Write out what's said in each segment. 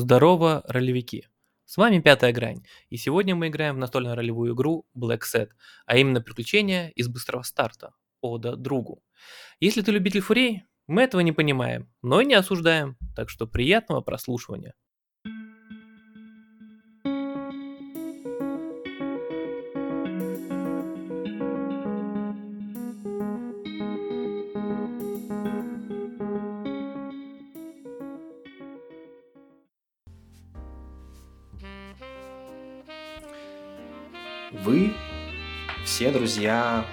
Здорово, ролевики! С вами Пятая Грань, и сегодня мы играем в настольно-ролевую игру Black Set, а именно приключения из быстрого старта, Ода другу. Если ты любитель фурей, мы этого не понимаем, но и не осуждаем, так что приятного прослушивания. Все друзья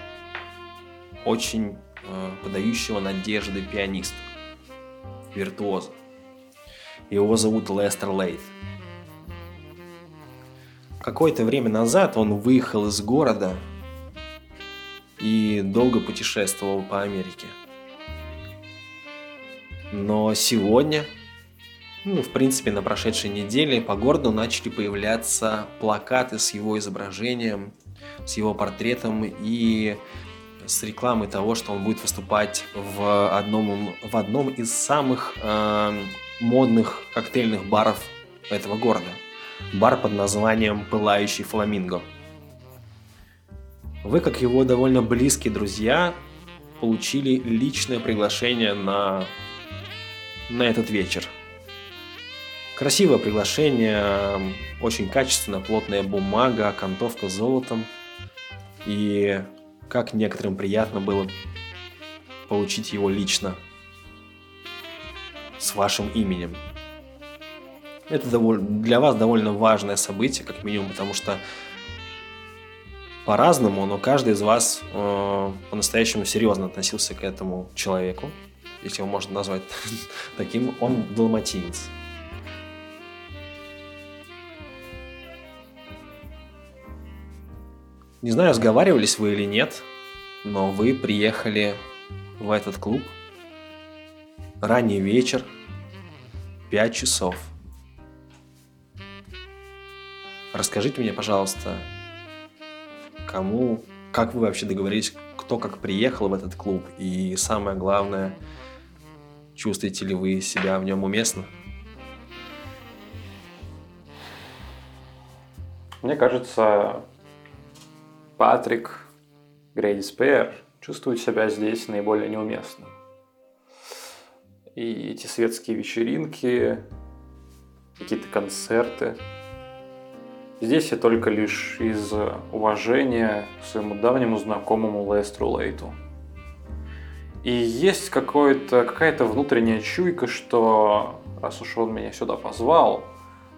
очень э, подающего надежды пианиста, виртуоза. Его зовут Лестер Лейт. Какое-то время назад он выехал из города и долго путешествовал по Америке. Но сегодня, ну, в принципе, на прошедшей неделе по городу начали появляться плакаты с его изображением, с его портретом и с рекламой того, что он будет выступать в одном, в одном из самых э, модных коктейльных баров этого города. Бар под названием «Пылающий фламинго». Вы, как его довольно близкие друзья, получили личное приглашение на, на этот вечер. Красивое приглашение, очень качественно, плотная бумага, окантовка золотом. И как некоторым приятно было получить его лично с вашим именем. Это довольно, для вас довольно важное событие, как минимум, потому что по-разному, но каждый из вас э, по-настоящему серьезно относился к этому человеку, если его можно назвать таким, он далматинец. Не знаю, разговаривались вы или нет, но вы приехали в этот клуб ранний вечер, 5 часов. Расскажите мне, пожалуйста, кому, как вы вообще договорились, кто как приехал в этот клуб, и самое главное, чувствуете ли вы себя в нем уместно? Мне кажется, Патрик Грейди Спейер чувствует себя здесь наиболее неуместно. И эти светские вечеринки, какие-то концерты. Здесь я только лишь из уважения к своему давнему знакомому Лестру Лейту. И есть какая-то внутренняя чуйка, что раз уж он меня сюда позвал,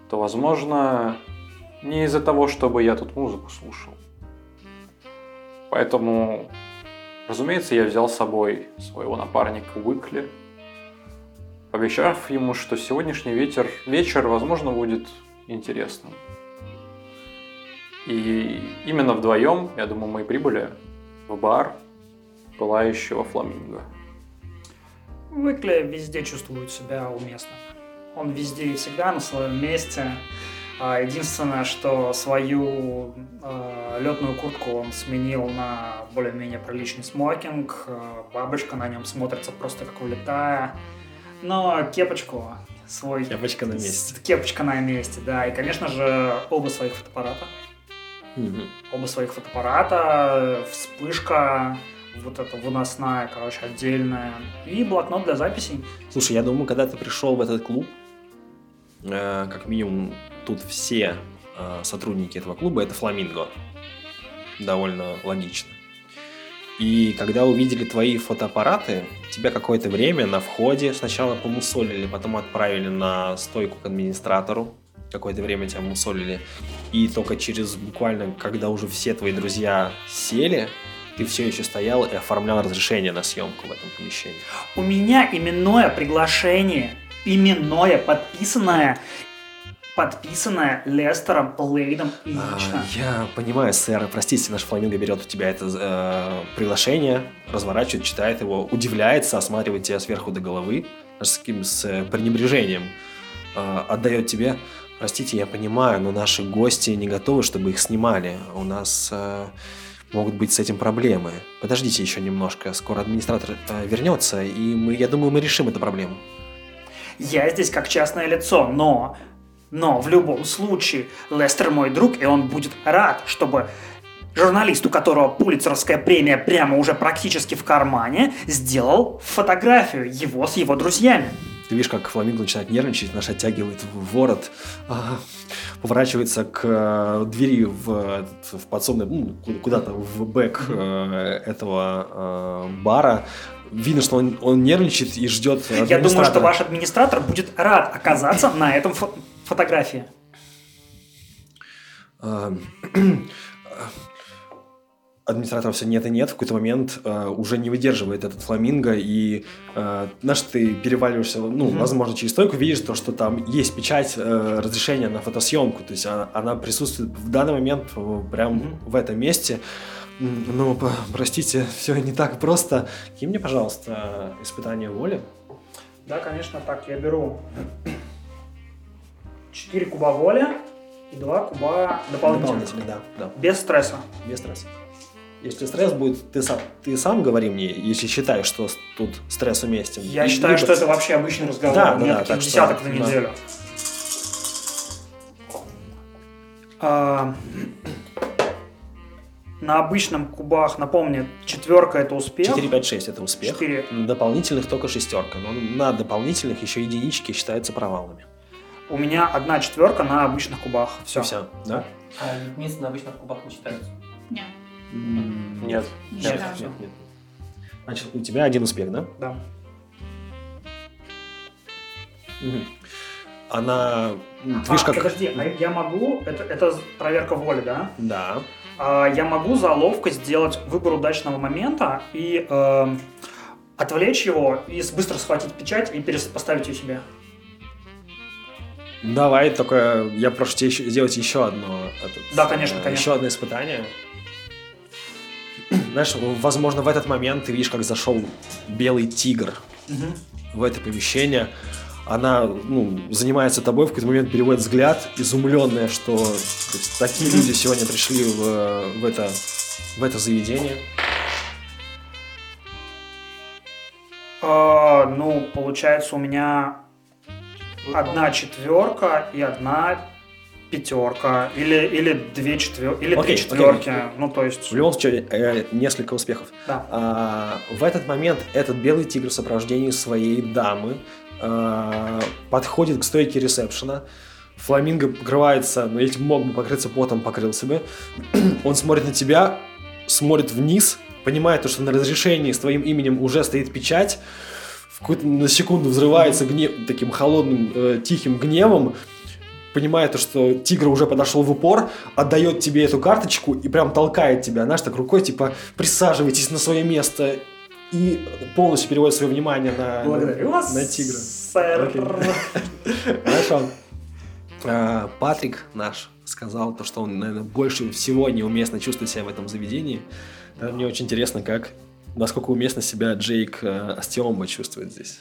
то, возможно, не из-за того, чтобы я тут музыку слушал. Поэтому, разумеется, я взял с собой своего напарника Уикли, обещав ему, что сегодняшний ветер, вечер, возможно, будет интересным. И именно вдвоем, я думаю, мы и прибыли в бар пылающего фламинго. Уикли везде чувствует себя уместно. Он везде и всегда на своем месте. А Единственное, что свою э, летную куртку он сменил на более-менее приличный смокинг. Э, бабочка на нем смотрится просто как улетая. Но кепочку свой... Кепочка на месте. Кепочка на месте, да. И, конечно же, оба своих фотоаппарата. Мгм. Оба своих фотоаппарата, вспышка, вот эта выносная, короче, отдельная. И блокнот для записей. Слушай, я думаю, когда ты пришел в этот клуб, как минимум тут все э, сотрудники этого клуба это фламинго. Довольно логично. И когда увидели твои фотоаппараты, тебя какое-то время на входе сначала помусолили, потом отправили на стойку к администратору. Какое-то время тебя мусолили. И только через буквально, когда уже все твои друзья сели, ты все еще стоял и оформлял разрешение на съемку в этом помещении. У меня именное приглашение, именное, подписанное, подписанное Лестером Лейдом лично. А, я понимаю, сэр, простите, наш фламинго берет у тебя это э, приглашение, разворачивает, читает его, удивляется, осматривает тебя сверху до головы, с таким с э, пренебрежением э, отдает тебе. Простите, я понимаю, но наши гости не готовы, чтобы их снимали. У нас э, могут быть с этим проблемы. Подождите еще немножко, скоро администратор э, вернется, и мы, я думаю, мы решим эту проблему. Я здесь как частное лицо, но Но в любом случае, Лестер мой друг, и он будет рад, чтобы журналист, у которого пулицеровская премия прямо уже практически в кармане, сделал фотографию его с его друзьями. Ты видишь, как фламинго начинает нервничать, наш оттягивает в ворот, а, поворачивается к э, двери в, в подсобный, ну, ку- куда-то в бэк э, этого э, бара. Видно, что он, он нервничает и ждет Я думаю, что ваш администратор будет рад оказаться на этом фо- фотографии. А, администратора все нет и нет, в какой-то момент э, уже не выдерживает этот фламинго, и э, знаешь, ты переваливаешься, ну, Мгм. возможно, через стойку, видишь то, что там есть печать э, разрешения на фотосъемку, то есть она, она присутствует в данный момент э, прям Мгм. в этом месте. М, Ну, простите, все не так просто. Кинь мне, пожалуйста, испытание воли. Да, конечно, так, я беру 4 куба воли и 2 куба дополнительных. Дополнительно, да, да, Без стресса. без стресса. Если стресс будет, ты сам, ты сам говори мне, если считаешь, что тут стресс уместен. Я И- считаю, либо- что это вообще обычный разговор. Да, у да, да, таких так что- десяток на да. неделю. А, на обычном кубах, напомню, четверка это успех. 4, 5, 6 это успех. Четыре. На дополнительных только шестерка. Но на дополнительных еще единички считаются провалами. У меня одна четверка на обычных кубах. Все. Все, да? А единицы на обычных кубах не считаются. Нет, Нет. не Нет, сразу. нет, нет. Значит, у тебя один успех, да? Да. Мгм. Она... Ты А. Подожди, а я могу, это, это проверка воли, да? Да. А, я могу за ловкость сделать выбор удачного момента и эм, отвлечь его и быстро схватить печать и поставить ее себе. Давай, только я прошу тебя еще, сделать еще одно... этот, Да, конечно, э, конечно. Еще одно испытание. Знаешь, возможно, в этот момент ты видишь, как зашел белый тигр в это помещение. Она ну, занимается тобой, в какой-то момент переводит взгляд, изумленная, что то есть, такие люди сегодня пришли в, в это, в это заведение. А, ну, получается, у меня одна четверка и одна пятерка. Или, или две четверки. Или три окей. четверки. Ну, то есть. В любом случае, э, несколько успехов. Да. А, в этот момент этот белый тигр в сопровождении своей дамы подходит к стойке ресепшена. Фламинго покрывается, ну, этим мог бы покрыться потом, покрылся бы. Он смотрит на тебя, смотрит вниз, понимает, то, что на разрешении с твоим именем уже стоит печать, в на секунду взрывается гнев, таким холодным, э, тихим гневом, понимает, то, что тигр уже подошел в упор, отдает тебе эту карточку и прям толкает тебя, знаешь, так рукой, типа, присаживайтесь на свое место и полностью переводит свое внимание на, Благодарю вас, на тигра. сэр. Окей. Хорошо. А, Патрик наш сказал то, что он, наверное, больше всего неуместно чувствует себя в этом заведении. Да, Мне очень интересно, как, насколько уместно себя Джейк э, Астиомба чувствует здесь.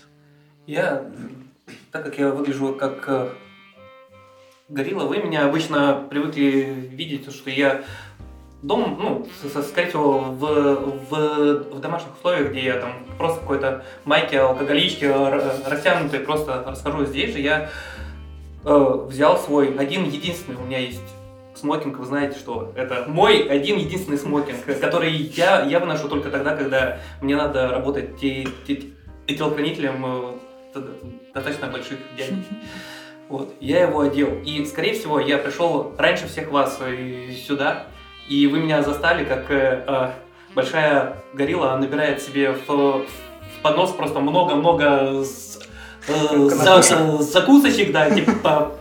Я, так как я выгляжу как э, горилла, вы меня обычно привыкли видеть, что я дом, ну, скорее всего, в, в, в домашних условиях, где я там просто какой-то майке, алкоголичке, растянутой, просто расхожу здесь же, я э, взял свой один единственный, у меня есть смокинг, вы знаете, что это мой один единственный смокинг, который я, я выношу только тогда, когда мне надо работать те- те- те- телохранителем э, достаточно больших дядей. Вот, я его одел. И, скорее всего, я пришел раньше всех вас э, сюда, и вы меня застали, как э, э, большая горилла набирает себе в, в поднос просто много-много э, за- закусочек, да, типа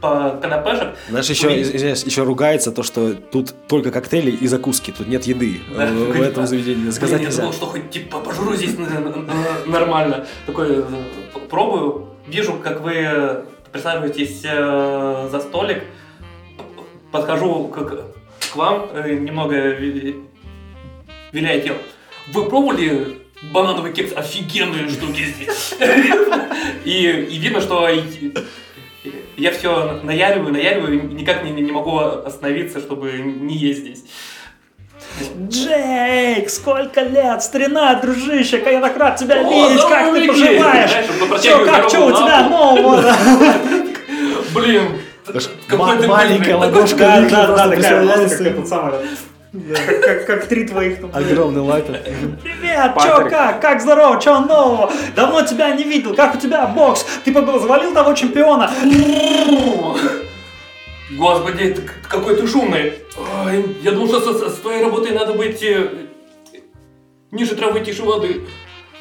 по, канапешек. Знаешь, еще, извиняюсь, еще ругается то, что тут только коктейли и закуски, тут нет еды Да, в, в этом заведении. Заказать Блин, я нельзя. думал, что хоть типа пожру здесь н- н- нормально. Такой э, пробую, вижу, как вы э, присаживаетесь э, за столик, подхожу к, к вам, э, немного ви- виляя тело. Вы пробовали банановый кекс? Офигенные штуки здесь. И, и видно, что я все наяриваю, наяриваю, никак не, не могу остановиться, чтобы не есть здесь. Джейк, сколько лет, старина, дружище, как я так рад тебя О, видеть, как ты поживаешь? Знаешь, протягиваем как, что у на тебя пол. нового? Блин, Маленькая ладошка Да, да, да, такая представляется. как этот самый, как- как- как три твоих там. Огромный лапер. Привет, чё, как? Как здорово, чё нового? Давно тебя не видел, как у тебя бокс? Ты побыл- завалил того чемпиона? Господи, какой ты шумный. Ой, я думал, что с, с твоей работой надо быть э, ниже травы, тише воды.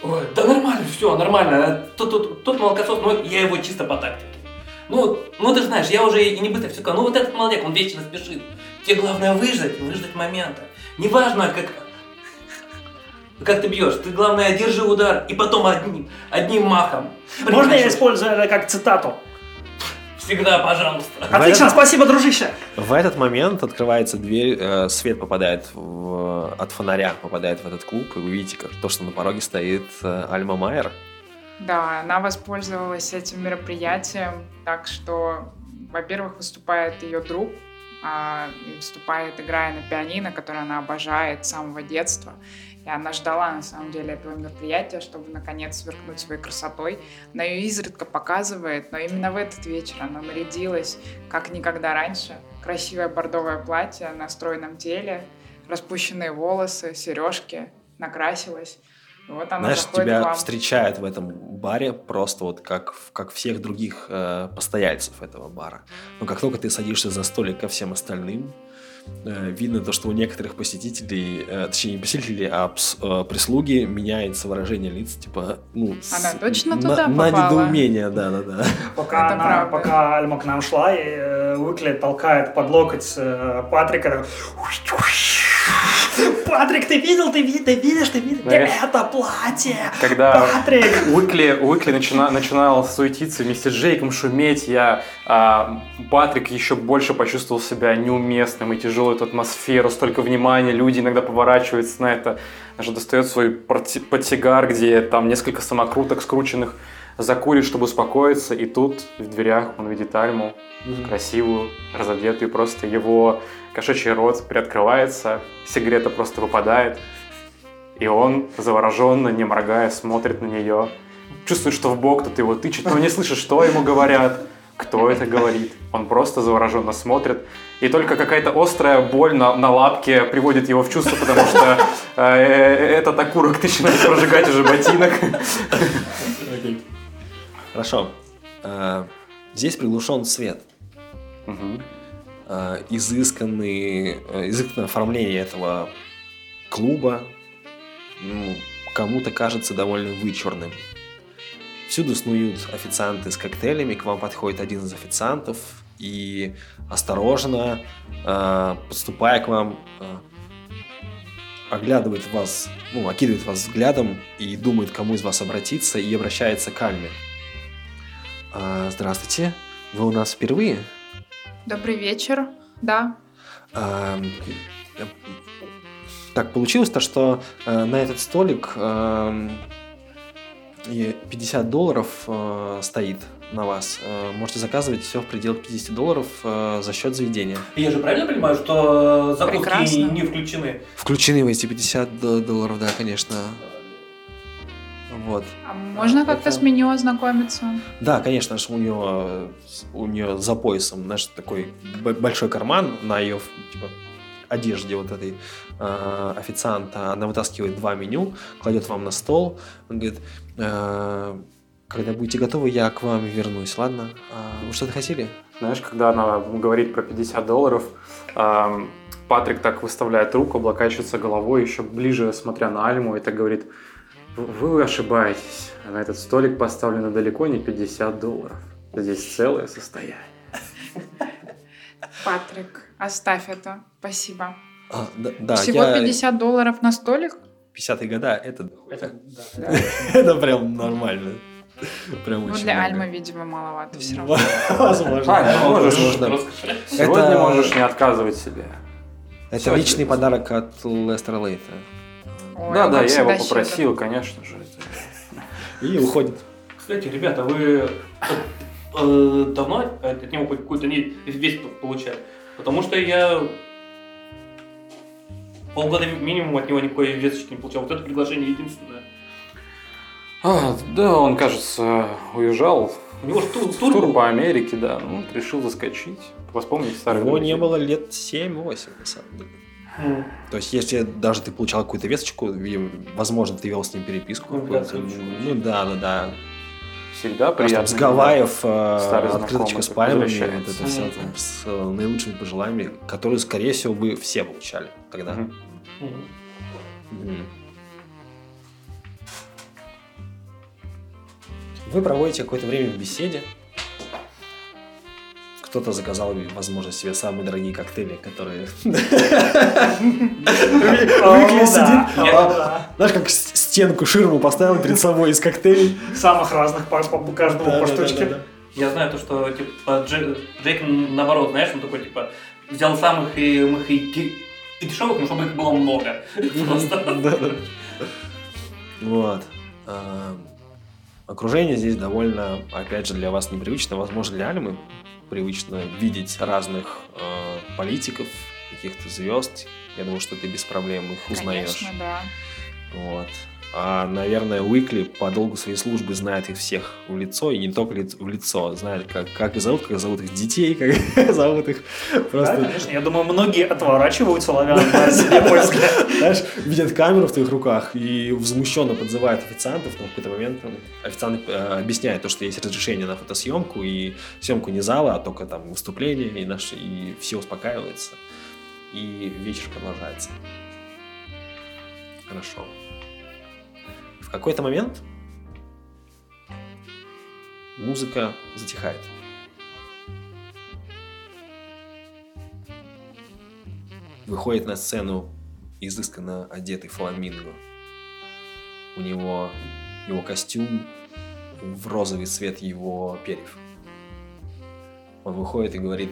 Ой, да нормально, все, нормально. Тот, тот, тот молокосос, ну я его чисто по тактике. Ну, ну ты же знаешь, я уже и не быстро все Ну вот этот молодец, он вечно спешит. Тебе главное выждать, выждать момента. Неважно, как, как ты бьешь, ты главное держи удар и потом одним, одним махом. Можно я использую это как цитату? Всегда, пожалуйста. Отлично, спасибо, дружище. В этот момент открывается дверь, э, свет попадает в- от фонаря, попадает в этот клуб, и вы видите, как то, что на пороге стоит э, Альма Майер. Да, она воспользовалась этим мероприятием, так что, во-первых, выступает ее друг, а, выступает, играя на пианино, которое она обожает с самого детства. И она ждала, на самом деле, этого мероприятия, чтобы, наконец, сверкнуть своей красотой. Она ее изредка показывает, но именно в этот вечер она нарядилась, как никогда раньше. Красивое бордовое платье на стройном теле, распущенные волосы, сережки, накрасилась. Вот она Знаешь, тебя вам. встречают в этом баре просто вот как, как всех других э, постояльцев этого бара. Но как только ты садишься за столик ко всем остальным, э, видно то, что у некоторых посетителей, э, точнее не посетителей, а пс- э, прислуги меняется выражение лиц, типа, ну, с- Она точно на, туда на попала? недоумение, да-да-да. Пока, Это она, правда. пока Альма к нам шла, и э, Уикли толкает под локоть э, Патрика. Патрик, ты видел, ты, ви- ты видишь, ты видишь? Знаешь, Это платье! Когда Патрик! Уикли, Уикли начина- начинал суетиться вместе с Джейком, шуметь, я, а, Патрик еще больше почувствовал себя неуместным и тяжелую эту атмосферу, столько внимания, люди иногда поворачиваются на это, даже достает свой портсигар, где там несколько самокруток скрученных, закурит, чтобы успокоиться, и тут в дверях он видит Альму, красивую, разодетую, просто его кошачий рот приоткрывается, сигарета просто выпадает, и он, завороженно, не моргая, смотрит на нее, чувствует, что в бок кто-то его тычет, но не слышит, что ему говорят, кто это говорит. Он просто завороженно смотрит, и только какая-то острая боль на, на лапке приводит его в чувство, потому что э, этот окурок начинает прожигать уже ботинок. Хорошо. Э, Здесь приглушен свет. Э, изысканный, э, изысканное оформление этого клуба ну, кому-то кажется довольно вычурным. Всюду снуют официанты с коктейлями, к вам подходит один из официантов и осторожно, э, подступая к вам, э, оглядывает вас, ну, окидывает вас взглядом и думает, кому из вас обратиться, и обращается к Альме. «А, Здравствуйте, вы у нас впервые? Добрый вечер. Да. А, э, Так получилось то, что э, на этот столик эм, и 50 долларов э, стоит на вас. Э, Можете заказывать все в пределах 50 долларов э, за счет заведения. Я же правильно понимаю, что закуски Прекрасно. не включены? Включены в эти 50 до- долларов, да, конечно. Вот. А можно как-то с меню ознакомиться? Да, конечно, у нее у нее за поясом, знаешь, такой большой карман на ее типа одежде вот этой э, официанта. Она вытаскивает два меню, кладет вам на стол. Он говорит, «Э, когда будете готовы, я к вам вернусь, ладно? А вы что-то хотели? Знаешь, когда она говорит про 50 долларов, ам, Патрик так выставляет руку, облокачивается головой, еще ближе смотря на Альму, и так говорит, «В- вы ошибаетесь, на этот столик поставлено далеко не 50 долларов. Здесь целое состояние. Патрик, оставь это. Спасибо. А, да, да, Всего я 50 долларов на столик? 50-е года, это, Это, да. это прям нормально. Прям Ну, очень для много. Альмы, видимо, маловато все равно. Возможно. А, да, можешь. возможно. Сегодня Это- можешь не отказывать себе. Это Всё, личный подарок от Лестера Лейта. Ой, да, да, я его попросил, конечно же. И уходит. Кстати, ребята, вы э, давно от него какую-то весть получали? Потому что я полгода минимум от него никакой весточки не получал. Вот это предложение единственное. А, да, он, кажется, уезжал У него же тур, Тур, тур по Америке, да. Ну, решил заскочить, вспомнить старые Его друзей. не было лет 7-8, на самом деле. Ну, То есть, если даже ты получал какую-то весточку, возможно, ты вел с ним переписку. Ну, ну да, да, да. Всегда приятно. с Гавайев э, открыточка с пальмами, вот это все там, с э, наилучшими пожеланиями, которые, скорее всего, вы все получали тогда. Мгм. Мгм. Вы проводите какое-то время в беседе. Кто-то заказал, возможно, себе самые дорогие коктейли, которые... Выкли сидит, знаешь, как стенку, ширму поставил перед собой из коктейлей. Самых разных по, каждому по штучке. Я знаю то, что типа Джейк наоборот, знаешь, он такой типа взял самых и, самых и, и дешевых, но чтобы их было много. Просто. Вот. А, Окружение здесь довольно, опять же, для вас непривычно. Возможно, для Альмы привычно видеть разных э, политиков, каких-то звезд. Я думаю, что ты без проблем их узнаешь. Конечно, да. Вот. А, наверное, Уикли по долгу своей службы знает их всех в лицо, и не только ли- в лицо, знает, как, как их зовут, как зовут их детей, как зовут их Да, просто конечно. Я думаю, многие отворачиваются, ловя на себе мой взгляд. знаешь, видят камеру в твоих руках и возмущенно подзывают официантов, но в какой-то момент официант э, объясняет то, что есть разрешение на фотосъемку, и съемку не зала, а только там выступление, и, наш, и все успокаивается, и вечер продолжается. Хорошо. В какой-то момент музыка затихает. Выходит на сцену изысканно одетый фламинго. У него его костюм в розовый цвет его перьев. Он выходит и говорит,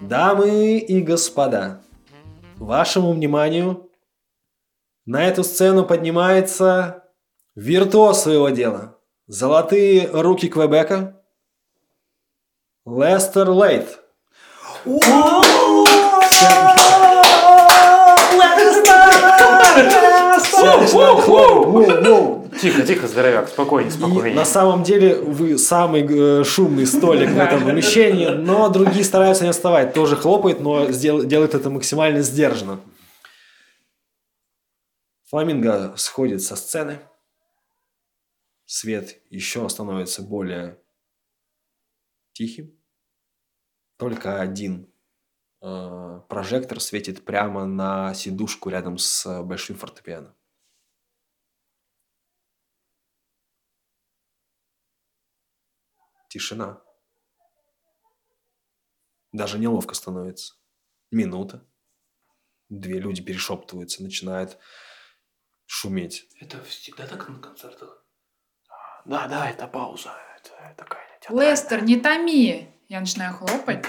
«Дамы и господа, вашему вниманию на эту сцену поднимается виртуоз своего дела. Золотые руки Квебека. Лестер Лейт. Тихо, тихо, здоровяк, спокойнее, И спокойнее. на самом деле вы самый э, шумный столик в этом помещении, но другие стараются не отставать. Тоже хлопает, но сдел- делает это максимально сдержанно. Фламинго сходит со сцены. Свет еще становится более тихим. Только один э, прожектор светит прямо на сидушку рядом с большим фортепиано. Тишина. Даже неловко становится. Минута. Две люди перешептываются, начинают шуметь. Это всегда так на концертах. Да, да, это пауза. Это такая Лестер, не томи! Я начинаю хлопать.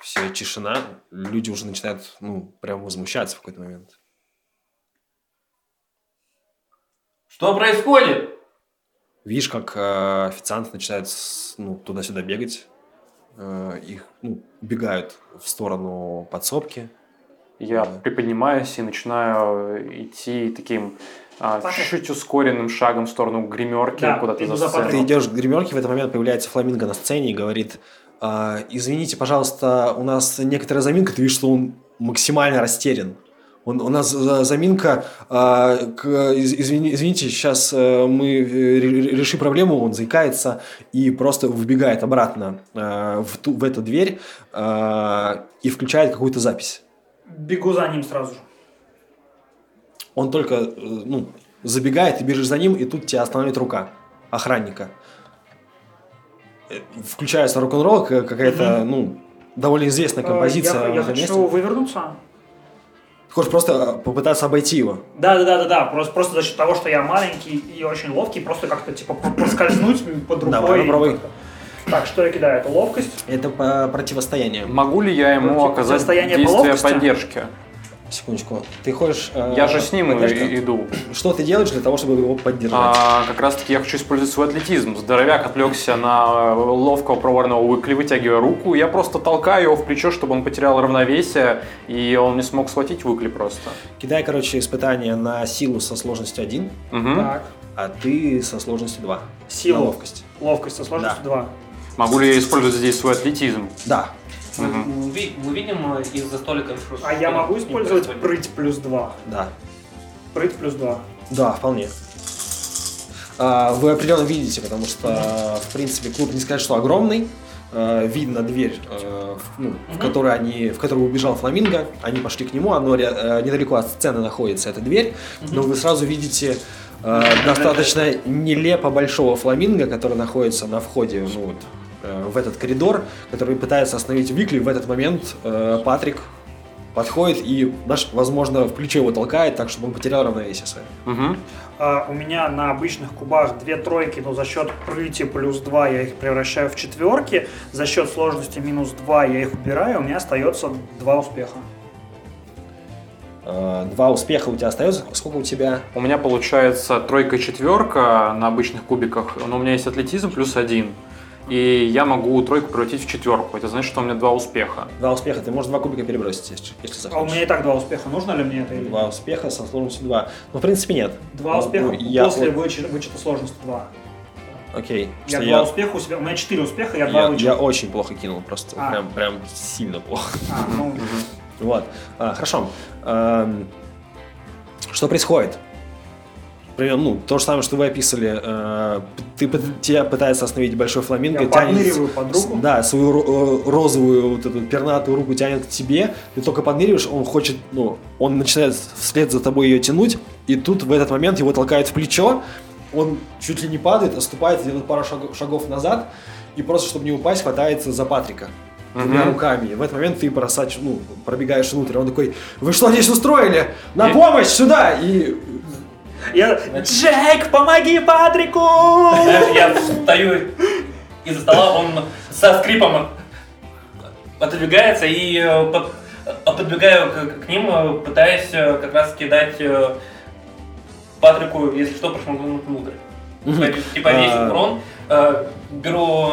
Все, тишина. Люди уже начинают, ну, прям возмущаться в какой-то момент. Что происходит? Видишь, как э, официанты начинают с- ну, туда-сюда бегать. Э, их ну, убегают в сторону подсобки. Я Да. приподнимаюсь и начинаю идти таким а, Паша. чуть ускоренным шагом в сторону гримерки Да, куда-то за сцену. Ты идешь к гримерке, в этот момент появляется фламинго на сцене и говорит, «А, извините, пожалуйста, у нас некоторая заминка, ты видишь, что он максимально растерян. Он, у нас за- заминка, а, к- из- извини- извините, сейчас э, мы э, ре- решим проблему, он заикается и просто выбегает обратно э, в, ту, в эту дверь э, и включает какую-то запись. Бегу за ним сразу же. Он только э, ну, забегает, ты бежишь за ним, и тут тебя останавливает рука охранника. Э, Включается рок-н-ролл, какая-то, ну, довольно известная Э, композиция. Я, я хочу месте. вывернуться. Ты хочешь просто попытаться обойти его. Да, да, да, да, да. Просто, просто за счет того, что я маленький и очень ловкий, просто как-то типа про- проскользнуть под рукой. Давай, попробуй. как-то. Так, что я кидаю? Это ловкость. Это по- противостояние. Могу ли я ему Против- оказать по действие ловкости? поддержки? Секундочку. Ты ходишь... э, Я же с ним поддержка? и- иду. Что ты делаешь для того, чтобы его поддержать? А, как раз таки я хочу использовать свой атлетизм. Здоровяк отвлекся на ловкого проворного Уикли, вытягивая руку. Я просто толкаю его в плечо, чтобы он потерял равновесие, и он не смог схватить Уикли просто. Кидай, короче, испытание на силу со сложностью 1, Мгм. Так. а ты со сложностью 2. Сила. На ловкость. Ловкость со сложностью Да. 2. Могу ли я использовать здесь свой атлетизм? Да. Мы, Мгм. мы ви- мы видим э, из-за столика... А я могу использовать прыть плюс 2? Да. Прыть плюс 2. Да, вполне. А, Вы определенно видите, потому что, в принципе, клуб не сказать, что огромный. А, Видно дверь, э, в, ну, в Мгм. которой они, в которую убежал Фламинго. Они пошли к нему, оно э, недалеко от сцены находится эта дверь. Но вы сразу видите достаточно нелепо большого фламинго, который находится на входе ну, вот, в этот коридор, который пытается остановить Викли. В этот момент э, Патрик подходит и, наш, возможно, в плечо его толкает, так, чтобы он потерял равновесие свое. Мгм. А, у меня на обычных кубах две тройки, но за счет прыти плюс 2 я их превращаю в четверки. За счет сложности минус 2 я их убираю, у меня остается два успеха. Э, Два успеха у тебя остается. Сколько у тебя? У меня получается тройка и четверка на обычных кубиках, но у меня есть атлетизм плюс один. И я могу тройку превратить в четверку. Это значит, что у меня два успеха. Два успеха. Ты можешь два кубика перебросить, если, если А у захочешь. меня и так два успеха. Нужно ли мне это или Два успеха со сложностью два. Ну, в принципе, нет. Два Ну, успеха я после вычета, вычета сложности 2. Окей. Я что два успеха у себя. У меня четыре успеха, я два я, вычета. я очень плохо кинул, просто А. прям, прям сильно плохо. А, ну. Вот. А, хорошо. Эм, что происходит? Примерно, ну, то же самое, что вы описывали. Э, ты, тебя пытается остановить большой фламинго. я тянет подныриваю под руку. Да, свою э, розовую вот эту пернатую руку тянет к тебе. Ты только подныриваешь, он хочет, ну, он начинает вслед за тобой ее тянуть. И тут в этот момент его толкает в плечо. Он чуть ли не падает, отступает, делает пару шаг- шагов назад. И просто, чтобы не упасть, хватается за Патрика двумя Мгм. руками. И в этот момент ты бросаешь, ну, пробегаешь внутрь. Он такой, вы что здесь устроили? На помощь, сюда! И Я... Джек, помоги Патрику! Я встаю из-за стола, он со скрипом отодвигается и э, э, подбегаю к, ним, э, пытаясь как раз кидать Патрику, если что, прошмыгнуть внутрь. Типа- Типа весь А. урон э, беру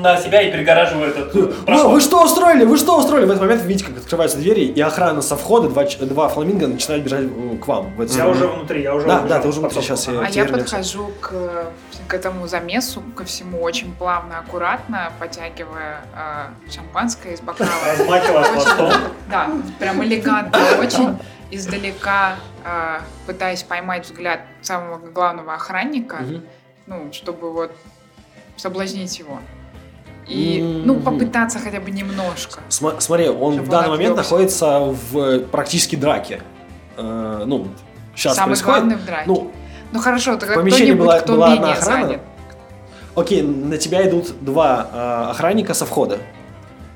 на себя и перегораживаю этот э, «Вы- проход. вы что устроили? Вы что устроили? В этот момент вы видите, как открываются двери, и охрана со входа, два, два фламинго начинают бежать э, к вам. В эту Я уже внутри, я уже Да, убежал да, ты уже внутри, сейчас я- А я подхожу к, к этому замесу, ко всему очень плавно, аккуратно, потягивая э, шампанское из бокала. Размахивая хвостом. Да, прям элегантно, очень издалека, э, пытаясь поймать взгляд самого главного охранника, ну, чтобы вот соблазнить его. И, ну, попытаться хотя бы немножко. Сма- смотри, он в данный момент находится в э, практически драке. Э, ну, сейчас Самый происходит. главный в драке. Ну, Ну хорошо, тогда кто-нибудь, была- кто была одна охрана. занят. окей, на тебя идут два э, охранника со входа.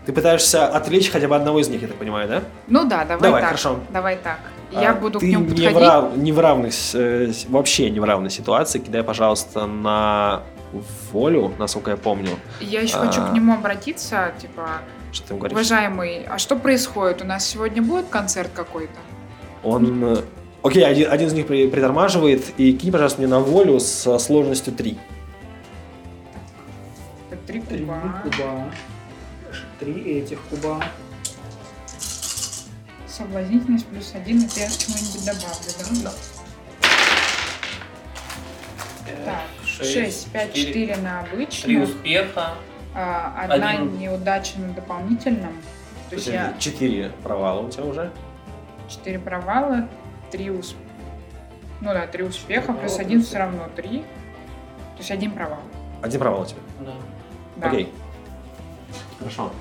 Ты пытаешься отвлечь хотя бы одного из них, я так понимаю, да? Ну да, давай, Давай, так. хорошо. Давай так. А, Я буду к ты нему не подходить. в, рав- не в равных, э, вообще не в равной ситуации. Кидай, пожалуйста, на волю, насколько я помню. Я еще хочу А. к нему обратиться, типа, Что ты ему говоришь? уважаемый, а что происходит? У нас сегодня будет концерт какой-то? Он... э, Окей, один, один из них при- притормаживает. И кинь, пожалуйста, мне на волю со сложностью 3. Это три Три куба. куба. Три этих куба. Соблазнительность плюс один, это я чего-нибудь добавлю, да? Так, 6, 5, 4 на Три обычном, успеха. а, одна Один. неудача на дополнительном. То есть я 4 провала у тебя уже. 4 провала, 3 успеха. Ну да, 3 успеха, Провала плюс плюс один один. все равно 3. То есть один провал. Один провал у тебя. Да. Да. Окей. Хорошо.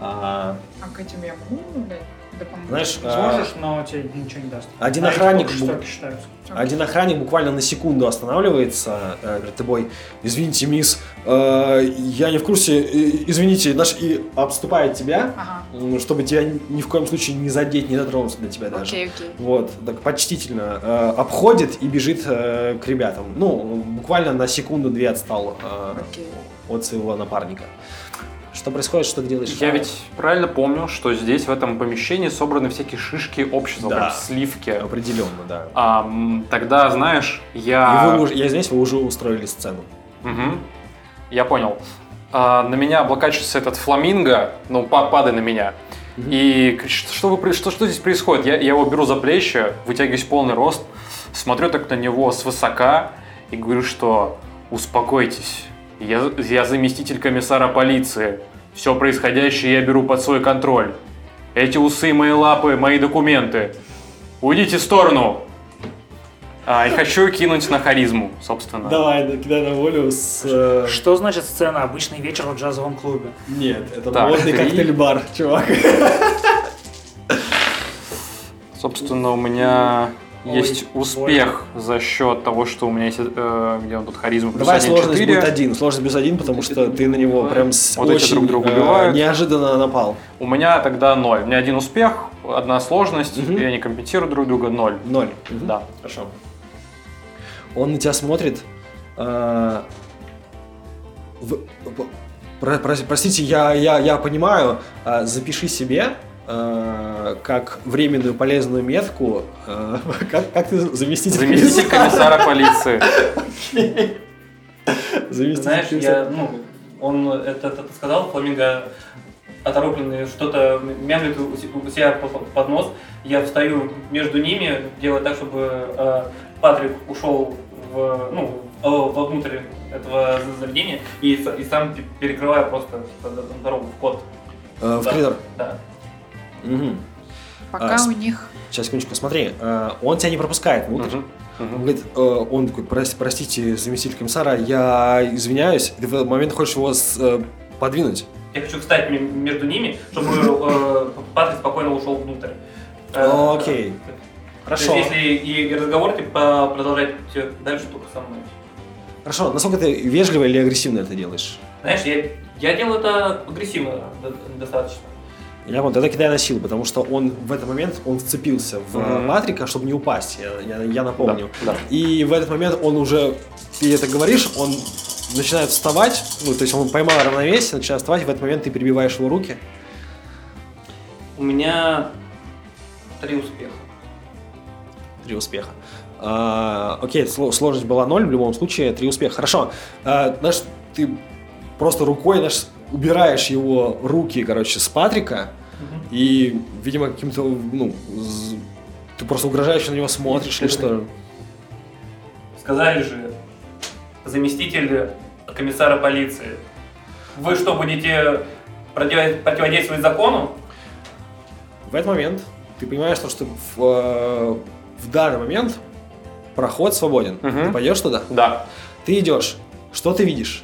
А, А к этим я могу добавлять дополнительно? знаешь, а, Сможешь, но тебе ничего не даст. Один А охранник считаются. Один охранник буквально на секунду останавливается э, перед тобой. Извините, мисс, э, я не в курсе. э, извините, наш и обступает тебя, Ага, чтобы тебя ни в коем случае не задеть, не дотронуться до тебя даже. окей, окей. Вот, так почтительно э, обходит и бежит э, к ребятам. Ну, буквально на секунду-две отстал э, Окей. от своего напарника. Что происходит, что ты делаешь? Я ведь правильно помню, что здесь в этом помещении собраны всякие шишки общества, Да. прям сливки. Определенно, да. А, тогда, знаешь, И я... вы уже, я извиняюсь, вы уже устроили сцену. Мгм. Я понял. А, на меня облокачивается этот фламинго, ну, па- падай на меня. Мгм. И что, вы, что, что здесь происходит? Я, я его беру за плечи, вытягиваюсь в полный рост, смотрю так на него свысока и говорю, что успокойтесь, я, я заместитель комиссара полиции. Все происходящее я беру под свой контроль. Эти усы, мои лапы, мои документы. Уйдите в сторону. А, и хочу кинуть на харизму, собственно. Давай, кидай на волю с... э, Что значит сцена «Обычный вечер в джазовом клубе»? Нет, это Так, модный три. коктейль-бар, чувак. Собственно, у меня Ой, есть успех за счет того, что у меня есть, э, где он тут харизма плюс Давай 1, сложность 4. будет один. Сложность плюс один, потому что ты на него прям с Вот эти очень друг друга э, убивают. неожиданно напал. У меня тогда 0. У меня один успех, одна сложность, Мгм. и они компенсируют друг друга 0. Ноль. Мгм. Да. Хорошо. Он на тебя смотрит. э, в- про- про- простите, я, я, я понимаю. э, запиши себе э, как временную полезную метку. э, как, как ты заместитель? Заместитель комиссара полиции. Заместитель Знаешь, комиссара. я, ну, он это, это сказал, Фламинго оторопленный что-то мямлит у се- у себя по- по- под нос. Я встаю между ними, делаю так, чтобы э, Патрик ушел в, ну, вовнутрь этого заведения и, и сам пе- перекрываю просто дорогу в код. Э, в Да. коридор. Да. Мгм. Пока А, у них Сейчас, секундочку, смотри. э, он тебя не пропускает внутрь. Мгм. Он Мгм. говорит, э, он такой, «Прос- простите, заместитель комиссара, я извиняюсь. Ты в этот момент хочешь его с- э, подвинуть? Я хочу встать ме- между ними, чтобы э, Патрик спокойно ушел внутрь. Э, Окей. То Хорошо. есть, если и разговор типа продолжать дальше только со мной. Хорошо. Насколько ты вежливо или агрессивно это делаешь? Знаешь, я, я делаю это агрессивно до- достаточно. Я понял, тогда кидай на силу, потому что он в этот момент он вцепился в Мгм. Патрика, чтобы не упасть, я, я- я напомню. Да, да. И в этот момент он уже, ты это говоришь, он начинает вставать, ну, то есть он поймал равновесие, начинает вставать, и в этот момент ты перебиваешь его руки. У меня три успеха. Три успеха. А, окей, сло- сложность была ноль, в любом случае, три успеха. Хорошо. А, знаешь, ты просто рукой, знаешь, убираешь его руки, короче, с Патрика, и, видимо, каким-то, ну, з- ты просто угрожающе на него смотришь или что? Сказали же, заместитель комиссара полиции, вы что, будете против- противодействовать закону? В этот момент ты понимаешь, то, что в, э, в данный момент проход свободен. Мгм. Ты пойдешь туда? Да. Ты идешь. Что ты видишь?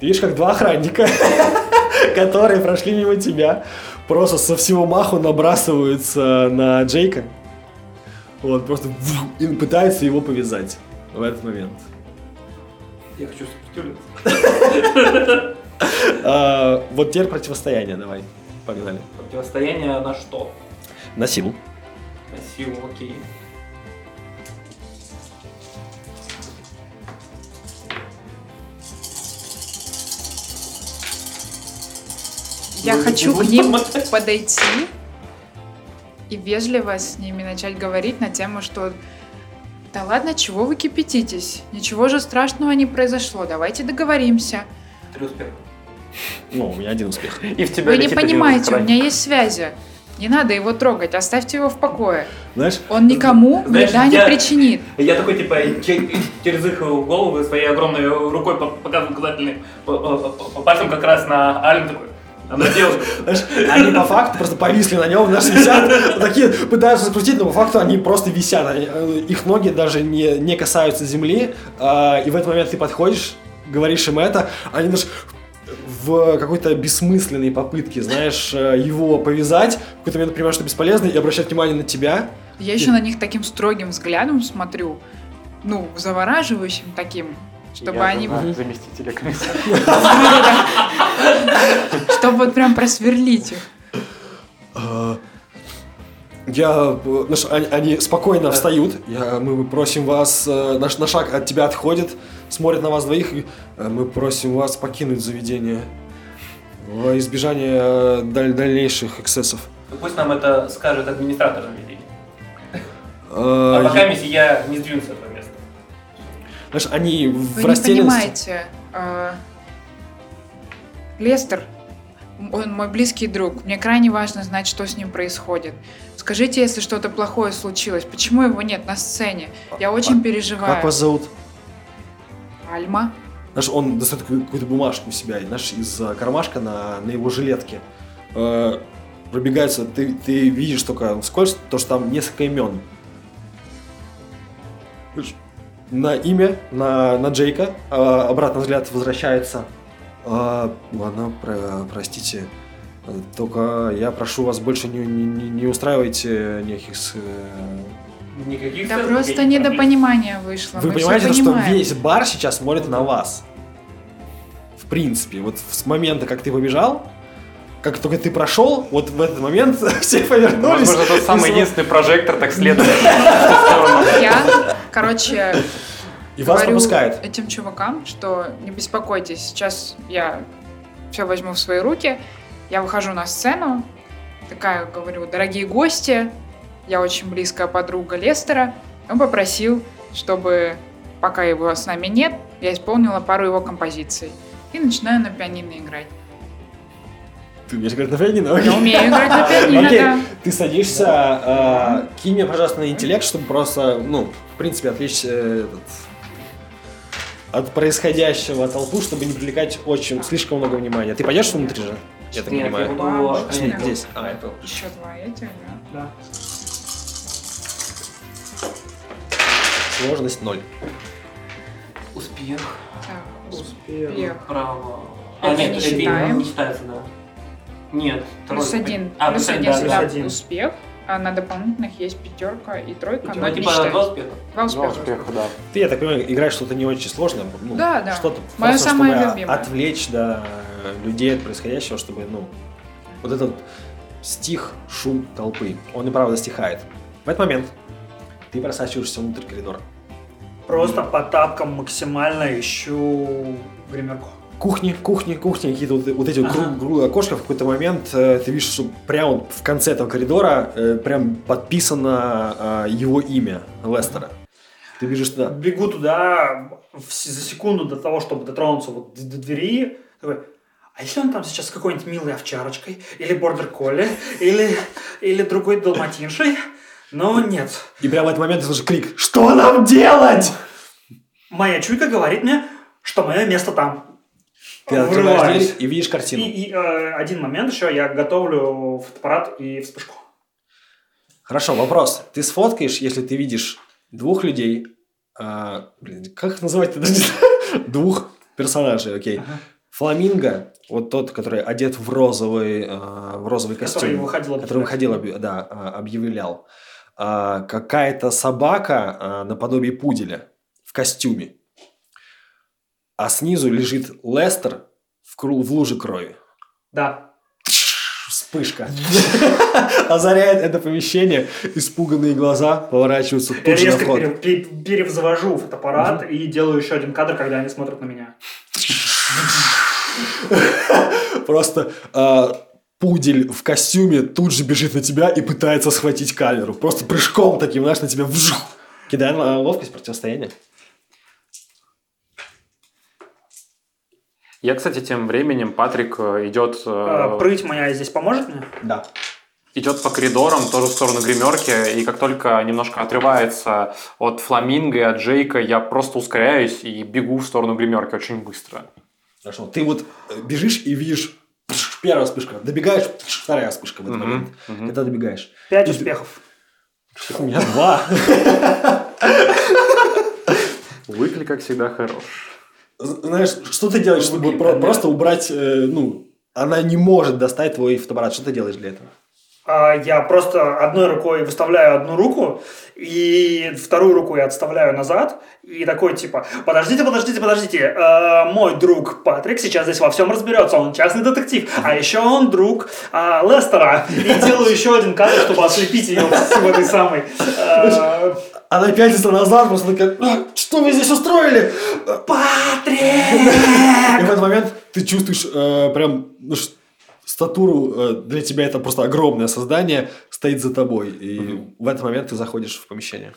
Ты видишь, как два охранника, которые прошли мимо тебя, просто со всего маху набрасываются на Джейка. Вот, просто и пытаются его повязать в этот момент. Я хочу сопротивляться. А, вот теперь противостояние, давай. Погнали. Противостояние на что? На силу. На силу, окей. Я Ну, хочу к ним подойти и вежливо с ними начать говорить на тему, что да ладно, чего вы кипятитесь? Ничего же страшного не произошло. Давайте договоримся. Три успеха. Ну, у меня один успех. И в тебя Вы не понимаете, у меня есть связи. Не надо его трогать, оставьте его в покое. Знаешь, Он никому Знаешь, вреда не причинит. Я такой, типа, че- через их головы своей огромной рукой по- показываю указательным пальцем как раз на Ален такой. Она девушка. Знаешь, они по факту просто повисли на нем, знаешь, висят, такие пытаются запустить, но по факту они просто висят, э, их ноги даже не, не касаются земли, а, и в этот момент ты подходишь, говоришь им это, они даже в какой-то бессмысленной попытке, знаешь, э, его повязать, в какой-то момент понимаешь, что бесполезно, и обращают внимание на тебя. Я еще на них таким строгим взглядом смотрю, ну, завораживающим таким, чтобы Я они... жена заместителя комиссара. Чтобы вот прям просверлить их. А, Я, э, знаешь, они, они спокойно встают. Я, мы просим вас, э, наш на шаг от тебя отходит, смотрят на вас двоих. и, э, Мы просим вас покинуть заведение. Во избежание э, даль- дальнейших эксцессов. Ну, Пусть нам это скажет администратор заведения. Э, А пока я- не сдвинусь этого. Знаешь, они в Вы не растерянности. понимаете. э, Лестер, он мой близкий друг. Мне крайне важно знать, что с ним происходит. Скажите, если что-то плохое случилось, почему его нет на сцене? Я очень Как переживаю. вас зовут? Альма? Знаешь, он достает какую- какую-то бумажку у себя, знаешь, из э, кармашка на, на его жилетке э, пробегается, ты, ты видишь только скользь, то, что там несколько имен. Видишь, На имя, на, на Джейка, э, обратно взгляд возвращается. «А, ладно, про- простите, только я прошу вас больше не, не, не- не устраивайте никаких... э, Никаких Да просто недопонимание вышло. Вы мы понимаете, то, что весь бар сейчас смотрит на вас. В принципе, вот с момента, как ты побежал, как только ты прошел, вот в этот момент все повернулись. Возможно, тот самый и, единственный прожектор так следует. Я, короче, и вас говорю пропускают. этим чувакам, что не беспокойтесь, сейчас я все возьму в свои руки, я выхожу на сцену, такая говорю, дорогие гости, я очень близкая подруга Лестера, он попросил, чтобы пока его с нами нет, я исполнила пару его композиций. И начинаю на пианино играть. Ты умеешь играть на пианино? Я умею играть на пианино, Окей, да. ты садишься, э, кинь мне, пожалуйста, на интеллект, чтобы просто, ну, в принципе, отвлечь э, этот, от происходящего толпу, чтобы не привлекать очень слишком много внимания. Ты пойдешь внутрь же? Я так Нет, понимаю. я буду. Здесь. А, это Еще два этих, да. Да. Сложность ноль. успех. Так, Успех. успех. Право. Это а, нет, не считаем. не считается, да. Нет. Плюс тройка. один. А, плюс плюс один да, всегда да. один. успех. А на дополнительных есть пятерка и тройка, но Ну, не типа два считается. успеха. Два Два успеха. успеха, да. Ты, я так понимаю, играешь что-то не очень сложное. Ну, Да, да. Что-то Моё просто, самое чтобы любимое. отвлечь да, людей от происходящего, чтобы, ну, вот этот стих, шум толпы, он и правда стихает. В этот момент ты просачиваешься внутрь коридора. Просто по тапкам максимально ищу гримерку. Кухни, кухни, кухни, какие-то вот, вот эти Ага. круг- круглые окошко. В какой-то момент э, ты видишь, что прямо в конце этого коридора э, прям подписано э, его имя Лестера. Ты бежишь туда. Бегу туда в за секунду до того, чтобы дотронуться вот до, до двери. Такой, а если он там сейчас с какой-нибудь милой овчарочкой? Или бордер колли? Или, или другой далматиншей? Но нет. И прямо в этот момент ты слышишь крик «Что нам делать?» Моя чуйка говорит мне, что мое место там. Ты открываешь дверь и видишь И, картину. и, э, один момент еще, я готовлю фотоаппарат и вспышку. Хорошо, вопрос. Ты сфоткаешь, если ты видишь двух людей, а, блин, как их не знаю. Двух персонажей, окей. Ага. Фламинго, вот тот, который одет в розовый, а, в розовый Который костюм, выходил который выходил, да, а, объявлял. А, какая-то собака а, наподобие пуделя в костюме. А снизу лежит Лестер в, кру- в луже крови. Да. Вспышка. Озаряет это помещение. Испуганные глаза поворачиваются тут же на Резко вход. пере- пере- перевзвожу фотоаппарат и делаю еще один кадр, когда они смотрят на меня. Просто а, пудель в костюме тут же бежит на тебя и пытается схватить камеру. Просто прыжком таким, знаешь, на тебя вжух. Кидай на ловкость противостояния. Я, кстати, тем временем Патрик э, идет, А, э, Прыть моя здесь поможет мне? Да. идет по коридорам, тоже в сторону гримерки, и как только немножко отрывается от Фламинго и от Джейка, я просто ускоряюсь и бегу в сторону гримерки очень быстро. Хорошо. Ты вот э, бежишь и видишь первая вспышка. Добегаешь, вторая вспышка в этот момент. мгм. Когда добегаешь. Пять И- успехов. У меня два. Выкли, как всегда, хорош. Знаешь, что ты делаешь, чтобы про- просто убрать, э, ну, она не может достать твой фотоаппарат. Что ты делаешь для этого? А, Я просто одной рукой выставляю одну руку, и вторую руку я отставляю назад, и такой типа, подождите, подождите, подождите, э, мой друг Патрик сейчас здесь во всем разберется, он частный детектив, а еще он друг а, Лестера, и делаю еще один кадр, чтобы ослепить ее в этой самой... э, Она пятится назад, просто такая, «А, что вы здесь устроили? Патрик! И в этот момент ты чувствуешь э, прям, ну, статуру, э, для тебя это просто огромное создание, стоит за тобой. И в этот момент ты заходишь в помещение.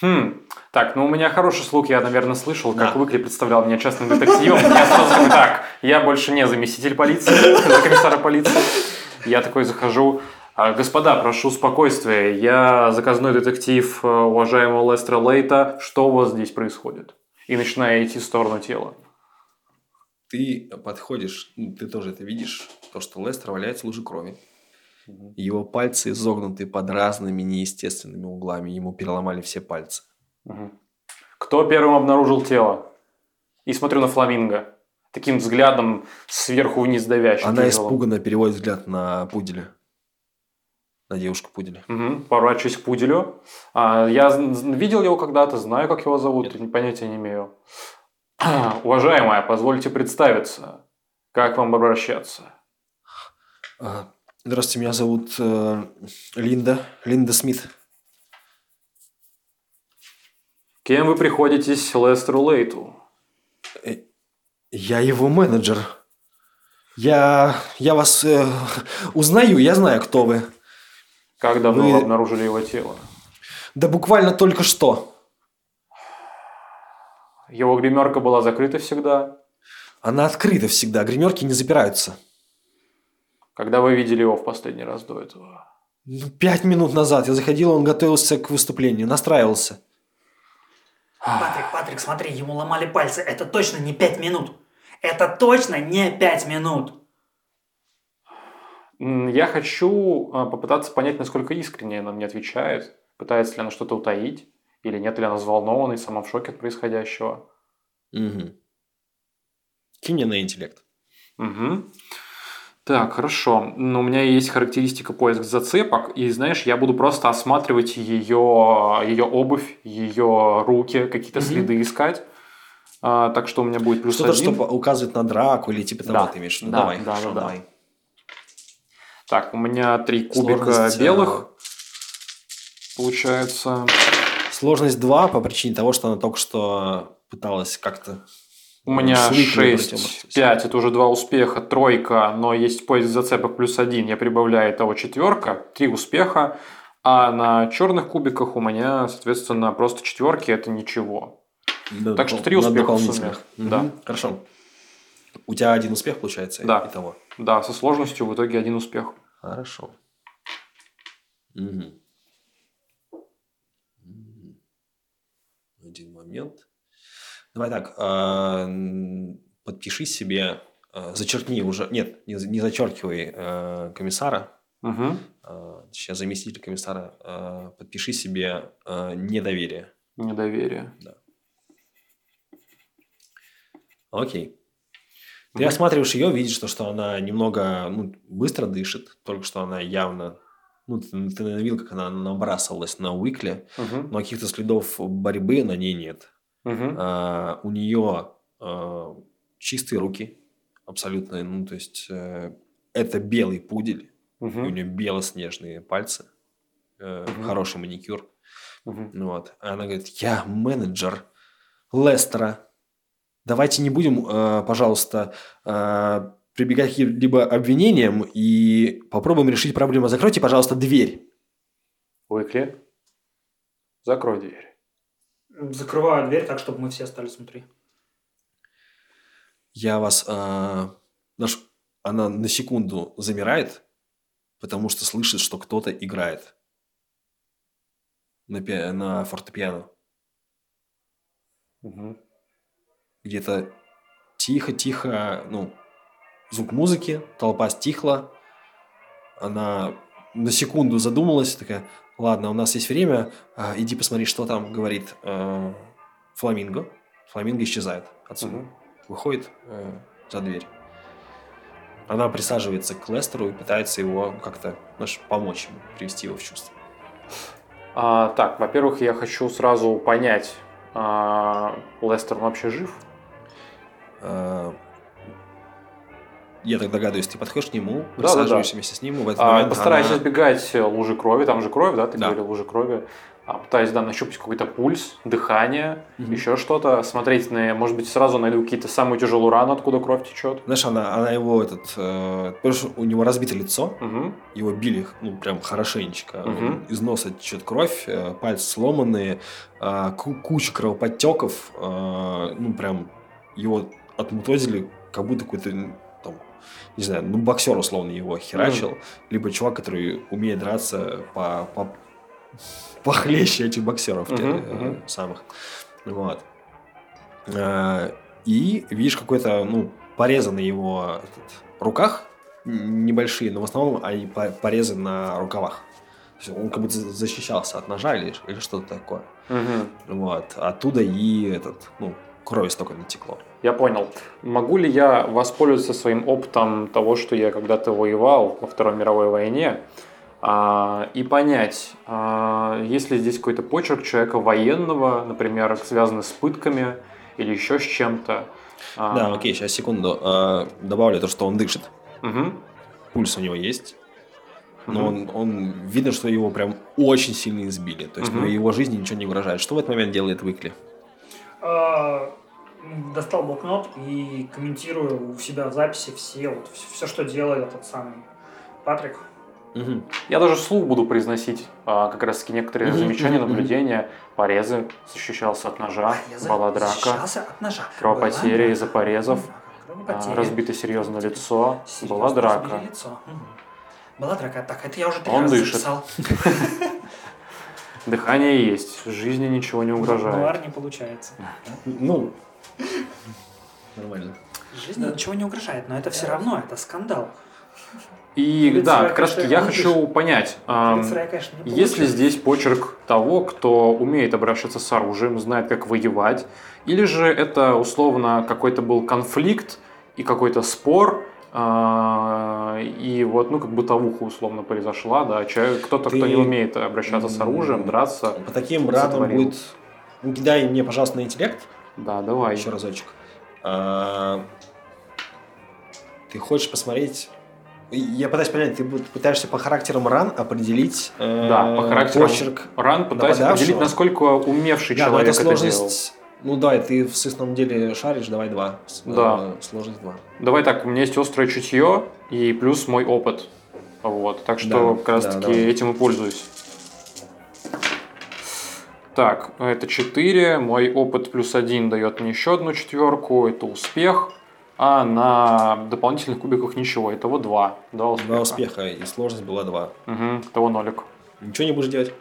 Хм. Так, ну у меня хороший слух, я, наверное, слышал, как Да. Уикли представлял меня частным детективом. Я сразу такой, так, я больше не заместитель полиции, комиссара полиции. Я такой захожу, «А, господа, прошу спокойствия, я заказной детектив э, уважаемого Лестера Лейта, что у вас здесь происходит? И начинаю идти в сторону тела. Ты подходишь, ну, ты тоже это видишь, то, что Лестер валяется в луже крови. Его пальцы изогнуты под разными неестественными углами. Ему переломали все пальцы. Мгм. Кто первым обнаружил тело? И смотрю на фламинго. Таким взглядом сверху вниз давящим. Она тяжелым. испуганно переводит взгляд на пуделя. На девушку пуделя. Мгм. Поворачиваюсь к пуделю. А, я видел его когда-то, знаю, как его зовут, понятия не имею. Уважаемая, позвольте представиться. Как вам обращаться? А, Здравствуйте, меня зовут э, Линда. Линда Смит. Кем вы приходитесь Лестеру Лейту? Я его менеджер. Я, я вас э, узнаю, я знаю, кто вы. Как давно Вы- вы обнаружили его тело? Да буквально только что. Его гримерка была закрыта всегда. Она открыта всегда, гримерки не запираются. Когда вы видели его в последний раз до этого? Ну, пять минут назад я заходил, он готовился к выступлению, настраивался. Патрик, Патрик, смотри, ему ломали пальцы. Это точно не пять минут. Это точно не пять минут. Я хочу а, попытаться понять, насколько искренне она мне отвечает. Пытается ли она что-то утаить? Или нет, или она взволнована и сама в шоке от происходящего? Угу. Кинь мне на интеллект. Угу. Так, хорошо. Но у меня есть характеристика поиск зацепок, и знаешь, я буду просто осматривать ее, ее обувь, ее руки, какие-то Мгм. следы искать. А, так что у меня будет плюс Что-то, один. что указывает на драку или типа того Да, ты имеешь виду. да, давай, да, хорошо, да, да. Так, у меня три кубика Сложность, белых. Получается. Сложность 2 по причине того, что она только что пыталась как-то... У меня с Уикли 6, противоборствовать. 5, это уже два успеха, тройка, но есть поиск зацепок плюс один, я прибавляю того четверка, три успеха, а на черных кубиках у меня, соответственно, просто четверки, это ничего. на Так что три успеха в сумме. Мгм, Да. Хорошо. У тебя один успех получается? Да. Итого. Да, со сложностью в итоге один успех. Хорошо. Мгм. Один момент. Давай так. а, Подпиши себе, а, зачеркни уже, нет, не, за- не зачеркивай а, комиссара, Угу. сейчас заместитель комиссара, подпиши себе недоверие. Недоверие. Окей. Ты Мгм. осматриваешь ее, видишь, то, что она немного ну, быстро дышит, только что она явно... Ну, ты, ты видел, как она набрасывалась на Уикле, Угу. но каких-то следов борьбы на ней нет. Угу. А, у нее а, чистые руки, абсолютно, ну, то есть э, это белый пудель, у нее белоснежные пальцы, э, Мгм. хороший маникюр. Угу. Ну Вот. А Она говорит, я менеджер Лестера. Давайте не будем, э, пожалуйста, э, прибегать к каким-либо обвинениям и попробуем решить проблему. Закройте, пожалуйста, дверь. Уикли, закрой дверь. Закрываю дверь так, чтобы мы все остались внутри. Я вас... э, наш... Она на секунду замирает, потому что слышит, что кто-то играет на, пи- на фортепиано. Угу. Где-то тихо-тихо, ну, звук музыки, толпа стихла, она на секунду задумалась, такая, ладно, у нас есть время, а, иди посмотри, что там говорит э, Фламинго. Фламинго исчезает отсюда, Мгм. выходит э, за дверь. Она присаживается к Лестеру и пытается его как-то, знаешь, помочь ему, привести его в чувство. А, так, во-первых, я хочу сразу понять, а, Лестер вообще жив? Э, Я так догадываюсь, ты подходишь к нему, Да-да-да. присаживаешься вместе с ним, в этот А, момент постарайся она- избегать лужи крови, там же кровь, да, ты Да. говорил, лужи крови. а, пытаюсь, да, нащупать какой-то пульс, дыхание, Мгм. еще что-то, смотреть на, может быть, сразу найду какие-то самую тяжелую рану, откуда кровь течет. Знаешь, она, она его этот, э, потому что у него разбито лицо, Мгм. его били, ну, прям хорошенечко. Мгм. Из носа течет кровь, э, пальцы сломанные, э, ку- куча кровоподтеков, э, ну, прям его отмутозили, как будто какой-то, там, не знаю, ну, боксер условно его херачил, либо чувак, который умеет драться по, по похлеще этих боксеров Мгм, те, э, мгм. самых. Вот. Э, И видишь какой-то, ну, порезы на его этот, руках, небольшие, но в основном они по- порезы на рукавах. То есть он как будто защищался от ножа или, или что-то такое. Мгм. Вот. Оттуда и этот, ну, кровь столько натекло. Я понял. Могу ли я воспользоваться своим опытом того, что я когда-то воевал во Второй мировой войне, а, и понять, а, есть ли здесь какой-то почерк человека военного, например, связанный с пытками или еще с чем-то? А, Да, окей, сейчас секунду. Добавлю то, что он дышит. мгм, Пульс у него есть. Но мгм. он, он видно, что его прям очень сильно избили. То есть ну, его жизни ничего не угрожает. Что в этот момент делает Выкли? Достал блокнот и комментирую у себя в записи все, вот, все, что делает этот самый Патрик. Мгм. Я даже вслух буду произносить а, как раз таки некоторые Мгм, замечания, мгм, порезы, порезы, защищался от ножа, Я была драка, от ножа. кровопотери Была из-за порезов, а, разбито серьезно лицо, Серьезно была драка. лицо. Мгм. Была драка. Так, это я уже три Он раза дышит. записал. Дыхание есть, жизни ничего не угрожает. Нуар не получается. Ну, нормально. Жизни ничего не угрожает, но это все равно, это скандал. И Улица да, как раз таки я хочу понять, Рая, конечно, не есть ли здесь почерк того, кто умеет обращаться с оружием, знает, как воевать, или же это условно какой-то был конфликт и какой-то спор, а, и вот, ну, как бытовуха условно произошла, да, человек, кто-то, кто Ты- не умеет обращаться с оружием, драться. По таким Сотворил. будет... Ну, кидай мне, пожалуйста, на интеллект. Да, давай. Еще разочек. А, Ты хочешь посмотреть... Я пытаюсь понять, ты пытаешься по характерам ран определить э, Да, по характерам почерк. ран пытаюсь определить, насколько умевший Да, человек это это, делал. сложность... Ну давай, ты в сысном деле шаришь, давай два. С- Да. э, Сложность два. Давай так, у меня есть острое чутье и плюс мой опыт. Вот, так что Да, как раз да, таки давай. этим и пользуюсь. Так, это 4, мой опыт плюс 1 дает мне еще одну четверку, это успех, а на дополнительных кубиках ничего, итого 2. Два успеха. Два успеха, и сложность была два. Угу, того нолик. Ничего не будешь делать.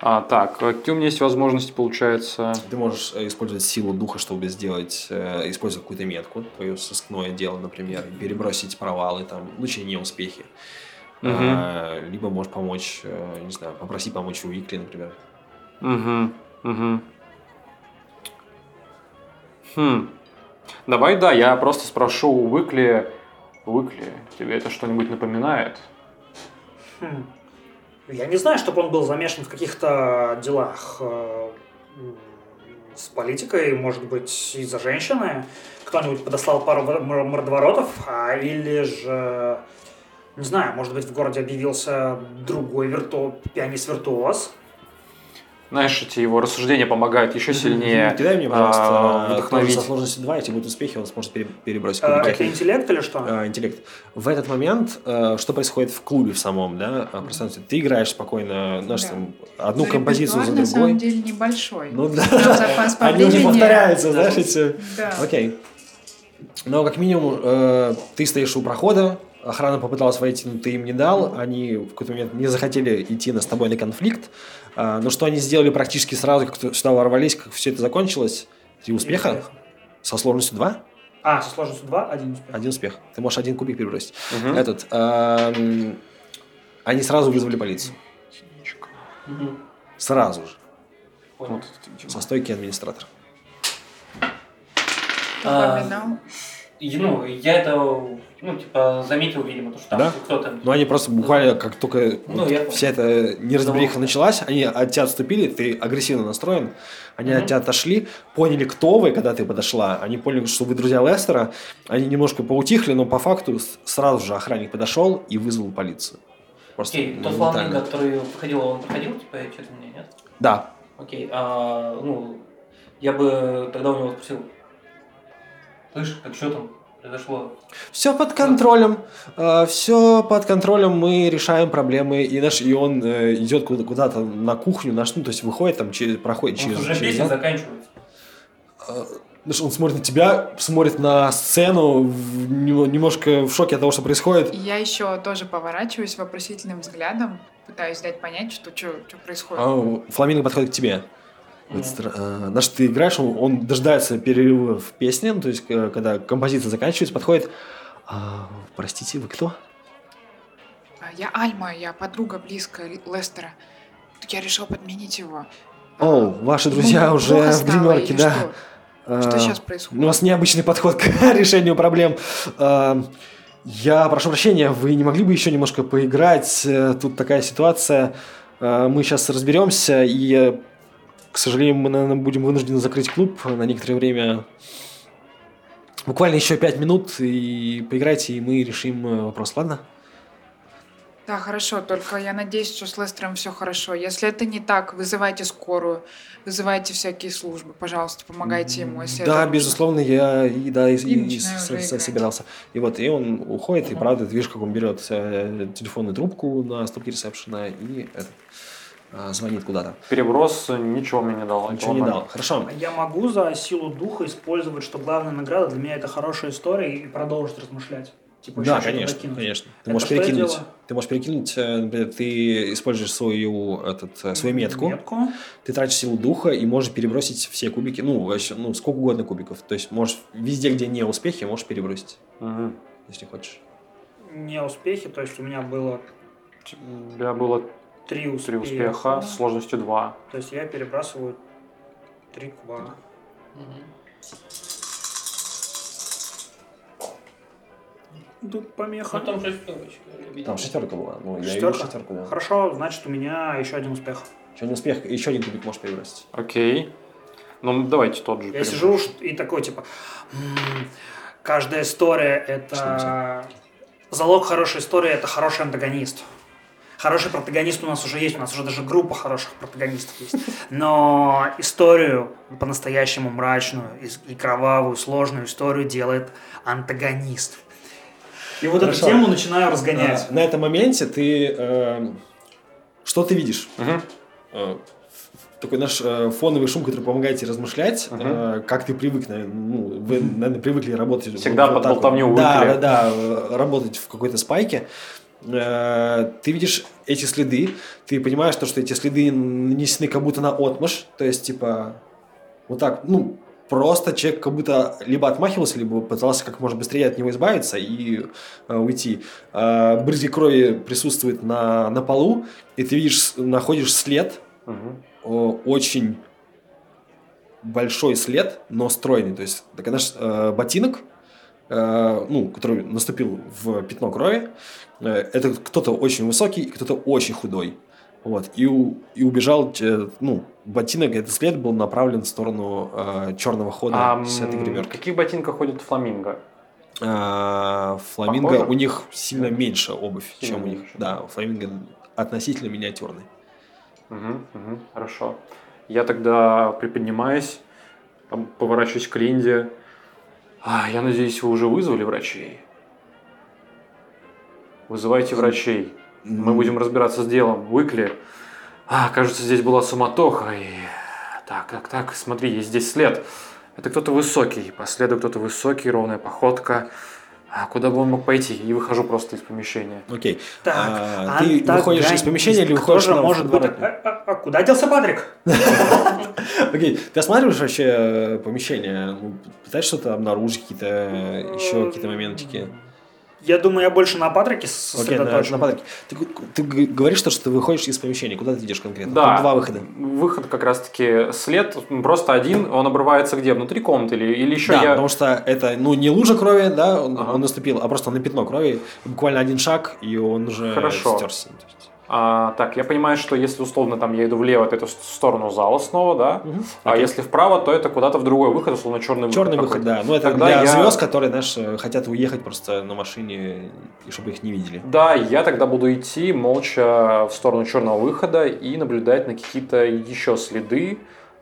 А, так, какие у меня есть возможности, получается? Ты можешь э, использовать силу духа, чтобы сделать, э, использовать какую-то метку, твое сыскное дело, например, перебросить провалы, там, в случае неуспехи. Мгм. А, либо можешь помочь, э, не знаю, попроси помочь у Викли, например. Угу, угу. Хм. Давай, да, я просто спрошу у Выкли. Выкли, тебе это что-нибудь напоминает? Хм. Я не знаю, чтобы он был замешан в каких-то делах э, с политикой, может быть, из-за женщины. Кто-нибудь подослал пару мор- мор- мордоворотов, а или же, не знаю, может быть, в городе объявился другой вирту... пианист-виртуоз. Знаешь, эти его рассуждения помогают еще сильнее Кидай мне, а, пожалуйста, тоже вдохновить. со сложностью 2, если будут успехи, он сможет пере- перебросить кубики. это интеллект или что? А, интеллект. В этот момент, э, что происходит в клубе в самом, да, а, пространстве? Ты играешь спокойно, знаешь, Да. там, одну Ну, композицию за репертуар, на самом другой. деле небольшой. Ну да, запас они не повторяются, знаешь, эти... Да. Окей. Но как минимум э, ты стоишь у прохода, охрана попыталась войти, но ты им не дал, они в какой-то момент не захотели идти на, с тобой на конфликт. А, но что они сделали практически сразу, как сюда ворвались, как все это закончилось? Три успеха? Успех. Со сложностью 2? А, со сложностью 2, один успех. Один успех. Ты можешь один кубик перебросить. Мгм. Этот. эм, они сразу вызвали полицию. Мгм. Сразу же. Вот это идиот. Со стойки администратора. А, ну, я это, ну, типа, заметил, видимо, то, что там Да? кто-то... Но они просто буквально, как только Ну, вот я вся эта неразбериха Завод. началась, они от тебя отступили, ты агрессивно настроен, они Мгм. от тебя отошли, поняли, кто вы, когда ты подошла, они поняли, что вы друзья Лестера, они немножко поутихли, но по факту сразу же охранник подошел и вызвал полицию. Просто Окей, тот фламинго, который проходил, он проходил, типа, что-то мне, нет? Да. Окей, а, ну, я бы тогда у него спросил, слышь, так что там произошло? Все под контролем. все под контролем. Мы решаем проблемы. И, наш, и он э, идет куда- куда-то на кухню, наш, ну, то есть выходит там, через, проходит Он через... уже через песня зал. заканчивается. Э, он смотрит на тебя, смотрит на сцену, немножко в шоке от того, что происходит. И я еще тоже поворачиваюсь вопросительным взглядом, пытаюсь дать понять, что что происходит. А, Фламинго подходит к тебе. Вот стра- э, ты играешь, он, он дожидается перерыва в песне, ну, то есть, э, когда композиция заканчивается, подходит. «А, простите, вы кто? А Я Альма, я подруга близкая Лестера. Я решил подменить его. О, ваши друзья Ему уже в или да. Что, Что А, сейчас У происходит? вас необычный подход к решению проблем. А, Я прошу прощения, вы не могли бы еще немножко поиграть? Э, Тут такая ситуация. А, Мы сейчас разберемся, и, к сожалению, мы, наверное, будем вынуждены закрыть клуб на некоторое время. Буквально еще пять минут, и поиграйте, и мы решим э, вопрос, ладно? Да, хорошо, только я надеюсь, что с Лестером все хорошо. Если это не так, вызывайте скорую, вызывайте всякие службы, пожалуйста, помогайте ему, если да, это нужно. безусловно, я и, да, и, И и собирался. И вот, и он уходит, и правда, ты видишь, как он берет э, телефонную трубку на стопке ресепшена и этот, а, звонит куда-то. Переброс ничего мне не дал. Ничего не дал. Хорошо. А Я могу за силу духа использовать, что главная награда для меня это хорошая история и продолжить размышлять. Типа, Да, конечно, докинуть. конечно. Ты Это можешь перекинуть. Ты можешь перекинуть, э, например, ты используешь свою, этот, э, свою метку, Метку. ты тратишь силу духа и можешь перебросить все кубики, ну, вообще, ну, сколько угодно кубиков. То есть можешь везде, где не успехи, можешь перебросить, Мгм. если хочешь. Не успехи, то есть у меня было У тебя было три успеха. три успеха с сложностью 2. То есть я перебрасываю три куба. Тут помеха. Ну, там шестерочка. Там шестерка была. Ну, я Шестерка? шестерку, да. Хорошо, значит у меня еще один успех. Еще один успех, еще один кубик можешь перебросить. Окей. Ну, давайте тот же. Я перебросим. сижу и такой типа, «М, каждая история это залог хорошей истории это хороший антагонист. Хороший протагонист у нас уже есть, у нас уже даже группа хороших протагонистов есть. Но историю по-настоящему мрачную и- кровавую, сложную историю делает антагонист. И вот Хорошо. эту тему начинаю разгонять. А, на этом моменте ты... э, что ты видишь? Э, такой наш э, фоновый шум, который помогает тебе размышлять, Мгм. э, как ты привык, наверное, ну, вы, наверное, привыкли работать... Всегда вот под болтовню вот. Да, да, да, э, работать в какой-то спайке. Э, Ты видишь эти следы, ты понимаешь, то, что эти следы нанесены как будто на отмышь, то есть, типа, вот так, ну, просто человек как будто либо отмахивался, либо пытался как можно быстрее от него избавиться и э, уйти. Э, брызги крови присутствуют на, на полу, и ты видишь, находишь след, о, очень большой след, но стройный. То есть, так наш э, ботинок, э, ну, который наступил в пятно крови, э, это кто-то очень высокий кто-то очень худой. Вот. И, у- и убежал, э, ну, ботинок, этот след был направлен в сторону э, черного хода А с этой в гримерки. каких ботинках ходит фламинго? А, фламинго, Похоже? у них сильно меньше обувь, Сильно чем у них. Да, фламинго относительно миниатюрный. Мгм, мгм, хорошо. Я тогда приподнимаюсь, поворачиваюсь к Линде. А, я надеюсь, вы уже вызвали врачей? Вызывайте врачей. Мы будем разбираться с делом. Уикли. А, кажется, здесь была суматоха. И... Так, так, так, смотри, есть здесь след. Это кто-то высокий. По следу кто-то высокий, ровная походка. А куда бы он мог пойти? И выхожу просто из помещения. Окей. Так, А, ты выходишь из помещения или выходишь же на может быть... А, а- а куда делся Патрик? Окей, ты осматриваешь вообще э, помещение? Ну, пытаешься что-то обнаружить, какие-то еще какие-то моментики? Я думаю, я больше на Патрике Окей, на, сосредоточен. на Патрике. Ты, ты говоришь, то, что ты выходишь из помещения. Куда ты идешь конкретно? Да. Тут два выхода. Выход как раз-таки след, просто один, он обрывается где? Внутри комнаты или, или еще да, я... потому что это, ну, не лужа крови, да, он, Ага. он наступил, а просто на пятно крови. Буквально один шаг, и он уже Хорошо. стерся. А, так, я понимаю, что если условно там я иду влево, то это в сторону зала снова, да? Мгм. А Окей. если вправо, то это куда-то в другой выход, условно черный выход. Черный выход, да. Ну, это Тогда для я- звезд, которые, знаешь, э, хотят уехать просто на машине, и чтобы их не видели. Да, я тогда буду идти молча в сторону черного выхода и наблюдать на какие-то еще следы.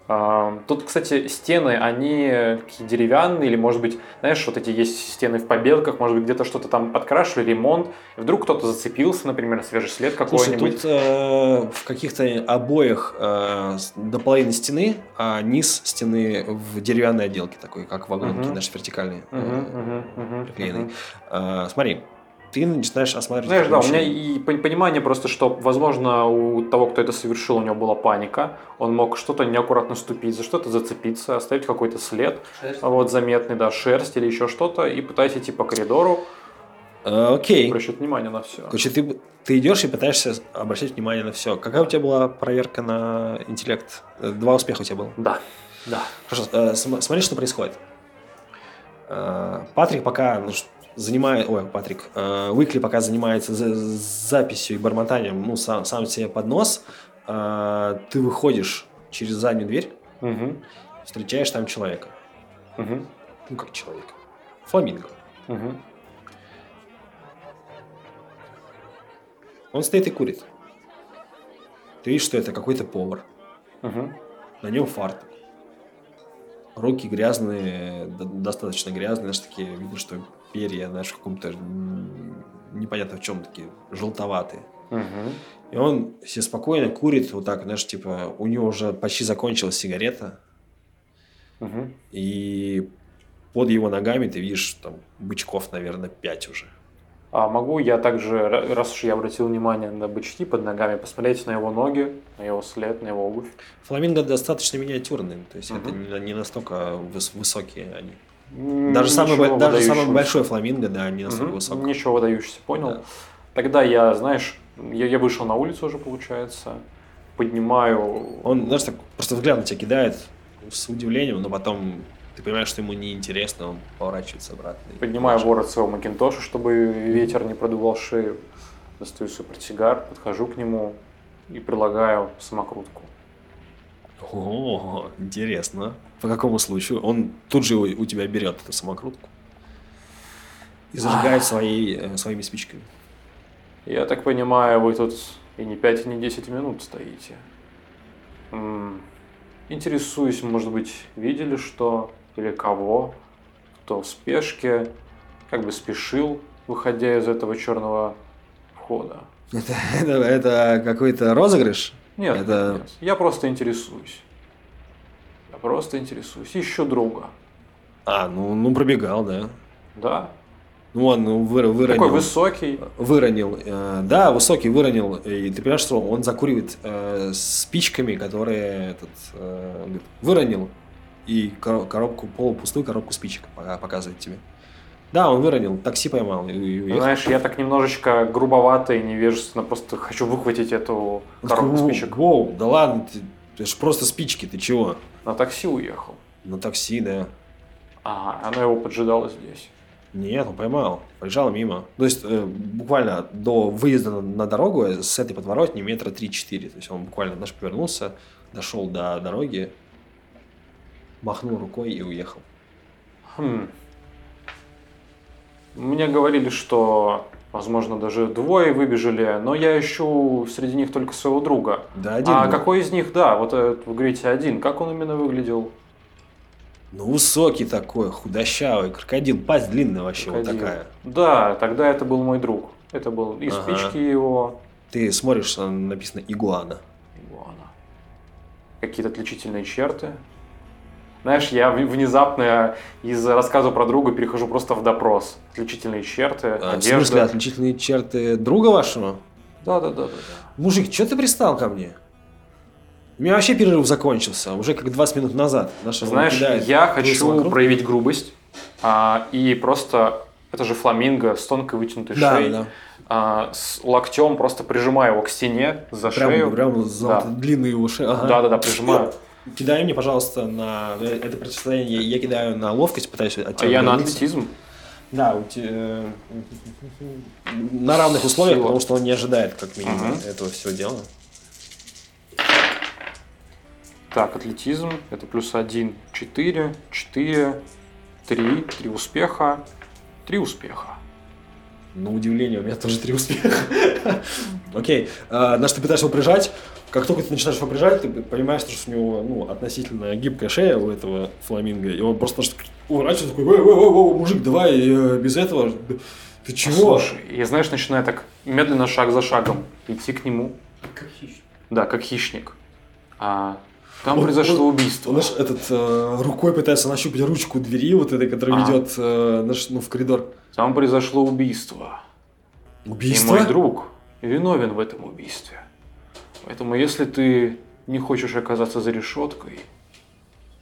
Тут, кстати, стены, они такие деревянные, или, может быть, знаешь, вот эти есть стены в побелках, может быть, где-то что-то там подкрашивали, ремонт. Вдруг кто-то зацепился, например, свежий след Слушай, какой-нибудь. тут э, в каких-то обоях э, до половины стены, а низ стены в деревянной отделке такой, как вагонки Мгм. наши вертикальные. э, Мгм, мгм, мгм, приклеенный. мгм. э, смотри, ты начинаешь осматривать Знаешь, да, у меня и пон- понимание просто, что, возможно, у того, кто это совершил, у него была паника. Он мог что-то неаккуратно ступить, за что-то зацепиться, оставить какой-то след, вот заметный, да, шерсть или еще что-то, и пытаясь идти по коридору, Э, окей. обращать внимание на все. Короче, ты, ты идешь и пытаешься обращать внимание на все. Какая у тебя была проверка на интеллект? Э, Два успеха у тебя было. Да, да. Хорошо, э, см- смотри, что происходит. Э, Патрик пока ну, занимает, ой, Патрик, э, Уикли пока занимается за- записью и бормотанием, ну, сам, сам себе под нос, э, ты выходишь через заднюю дверь, Мгм, встречаешь там человека. мгм, Ну, как человека. Фламинго. мгм. Он стоит и курит. Ты видишь, что это какой-то повар. Мгм. На нем фартук. Руки грязные, достаточно грязные, знаешь, такие, видно, что перья, знаешь, в каком-то непонятно в чем такие, желтоватые. Мгм. И он себе спокойно курит, вот так, знаешь, типа, у него уже почти закончилась сигарета, Мгм. и под его ногами ты видишь там бычков, наверное, пять уже. А могу я также, ра- раз уж я обратил внимание на бычки под ногами, посмотреть на его ноги, на его след, на его обувь? Фламинго достаточно миниатюрные, то есть это Мгм. не, не настолько выс- высокие они. Даже, самый, даже самый большой фламинго, да, не настолько Мгм. высокий. Ничего выдающегося, понял. Да. Тогда я, знаешь, я, я вышел на улицу уже, получается, поднимаю... Он, знаешь, так просто взгляд на тебя кидает с удивлением, но потом ты понимаешь, что ему неинтересно, он поворачивается обратно. Поднимаю ворот своего макинтоша, чтобы ветер не продувал шею. Достаю свой портсигар, подхожу к нему и прилагаю самокрутку. О, интересно. По какому случаю? Он тут же у, тебя берет эту самокрутку и зажигает своей, э, своими спичками. Я так понимаю, вы тут и не 5, и не 10 минут стоите. М, Интересуюсь, может быть, видели что или кого, кто в спешке, как бы спешил, выходя из этого черного входа. Это, это, это какой-то розыгрыш? Нет, Это- нет. я просто интересуюсь. Просто интересуюсь. Ищу друга. А, ну, ну пробегал, да. Да? Ну он ну, вы- выронил. Такой высокий. Выронил. э, да, высокий выронил. И ты понимаешь, что он закуривает э, спичками, которые этот, э, говорит, выронил. И коро- коробку, полупустую коробку спичек пока- показывает тебе. Да, он выронил, такси поймал и, уехал. Знаешь, я так немножечко грубовато и невежественно просто хочу выхватить эту коробку спичек. Воу, да ладно, ты, это ж просто спички, ты чего? На такси уехал. На такси, да. Ага, оно его поджидало здесь. Нет, он поймал, проезжал мимо. То есть э, буквально до выезда на, дорогу э, с этой подворотни метра 3-4. То есть он буквально наш повернулся, дошел до дороги, махнул рукой и уехал. Хм. Мне говорили, что, возможно, даже двое выбежали, но я ищу среди них только своего друга. Да, один а был. какой из них, да, вот вы говорите один, как он именно выглядел? Ну, высокий такой, худощавый, крокодил, пасть длинная вообще вот Крокодил. такая. Да, тогда это был мой друг. Это был и Ага. спички его, Ты смотришь, написано игуана. Игуана. Какие-то отличительные черты. Знаешь, я в- внезапно из рассказа про друга перехожу просто в допрос. Отличительные черты, А, в одежда. смысле, отличительные черты друга вашего? Да, да, да, да. Мужик, что ты пристал ко мне? У меня вообще перерыв закончился, уже как 20 минут назад. Наша Знаешь, я хочу самокрутку. проявить грубость а, и просто это же фламинго с тонкой вытянутой Да, шеей, да. а, с локтем просто прижимаю его к стене за Прям, шею. прям за Да. вот длинные уши. Ага. Да, да, да, прижимаю. Кидай мне, пожалуйста, на э, это противостояние. Я, кидаю на ловкость, пытаюсь от А тебя я на атлетизм. Да, у те- на равных условиях, Сила. потому что он не ожидает, как минимум, Мгм. этого всего дела. Так, атлетизм. Это плюс один. Четыре. Четыре. Три. Три успеха. Три успеха. На удивление, у меня тоже три успеха. Окей, а, на что ты пытаешься его прижать, как только ты начинаешь его прижать, ты понимаешь, что у него ну, относительно гибкая шея у этого фламинго, и он просто уворачивается, такой, «Эй, эй, эй, эй, мужик, давай э, без этого, ты чего? Слушай, я, знаешь, начинаю так медленно, шаг за шагом, идти к нему. Как хищник. Да, как хищник. А там Он- произошло он- убийство. Он, знаешь, этот э, рукой пытается нащупать ручку двери, вот этой, которая А. ведет э, наш, ну, в коридор. Там произошло убийство. Убийство? И мой друг виновен в этом убийстве. Поэтому, если ты не хочешь оказаться за решеткой,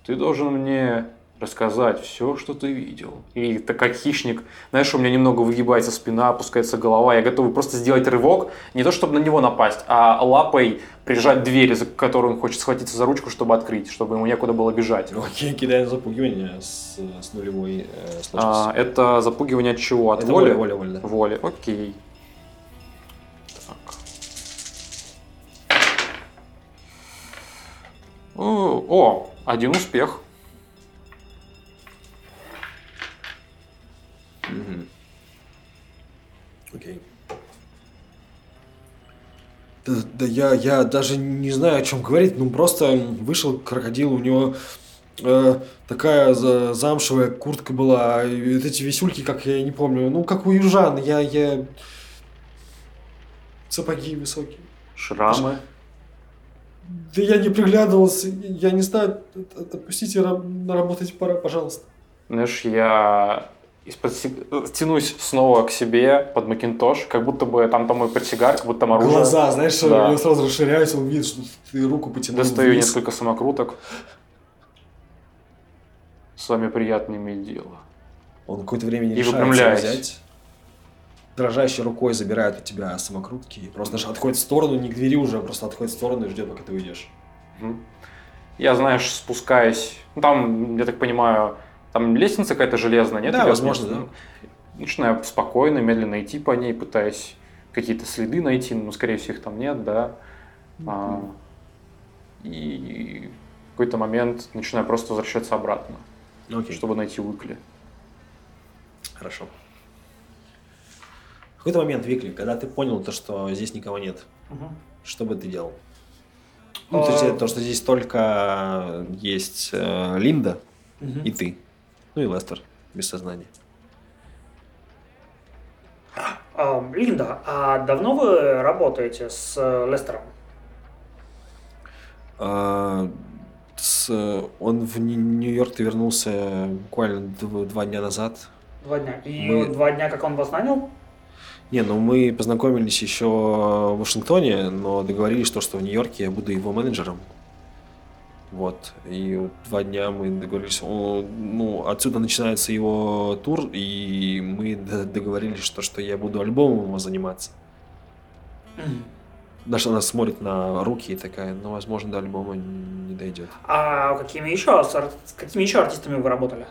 ты должен мне рассказать все, что ты видел. И так как хищник, знаешь, у меня немного выгибается спина, опускается голова, я готов просто сделать рывок, не то чтобы на него напасть, а лапой прижать дверь, за которую он хочет схватиться за ручку, чтобы открыть, чтобы ему некуда было бежать. Ну, Окей, кидаем запугивание с, с нулевой э, А, сложностью. это запугивание от чего? От Это воли? воля, воля, воля, да. Воли, окей. Так. О, о, один успех. Мгм. Окей. Да, да я, я даже не знаю, о чем говорить. Ну, просто вышел крокодил, у него э, такая за- замшевая куртка была, и вот эти висюльки, как я не помню, ну, как у южан, я, я... Сапоги высокие. Шрамы. Да я не приглядывался, я не знаю, от- от- отпустите раб- работать пора, пожалуйста. Знаешь, я из-под тянусь снова к себе под Макинтош, как будто бы там там мой портсигар, как будто там оружие. Глаза, знаешь, Да. него сразу расширяются, он видит, что ты руку потянул Достаю вниз. несколько самокруток. С вами приятно иметь дело. Он какое-то время не И решается взять. Дрожащей рукой забирает у тебя самокрутки и просто даже отходит в сторону, не к двери уже, а просто отходит в сторону и ждет, пока ты уйдешь. Я, знаешь, спускаюсь. Ну, там, я так понимаю, там лестница какая-то железная, нет? Да, возможно, вниз? Начинаю спокойно, медленно идти по ней, пытаясь какие-то следы найти, но, скорее всего, их там нет, да. А, и в какой-то момент начинаю просто возвращаться обратно, Окей, чтобы найти Уикли. хорошо. В какой-то момент, Викли, когда ты понял то, что здесь никого нет, Мгм. что бы ты делал? Ну, то, есть, А. это то, что здесь только есть э, Линда Мгм. и ты. Ну и Лестер без сознания. А, Линда, а давно вы работаете с э, Лестером? А, с- он в Нью- Нью-Йорк вернулся буквально дв- два дня назад. Два дня. И Мы- два дня, как он вас нанял? Не, ну мы познакомились еще в Вашингтоне, но договорились, что, что в Нью-Йорке я буду его менеджером. Вот. И вот два дня мы договорились. О, ну, отсюда начинается его тур, и мы договорились, что, что я буду альбомом его заниматься. Что она смотрит на руки и такая, ну, возможно, до альбома не дойдет. А какими еще, с ар- с какими еще артистами вы работали?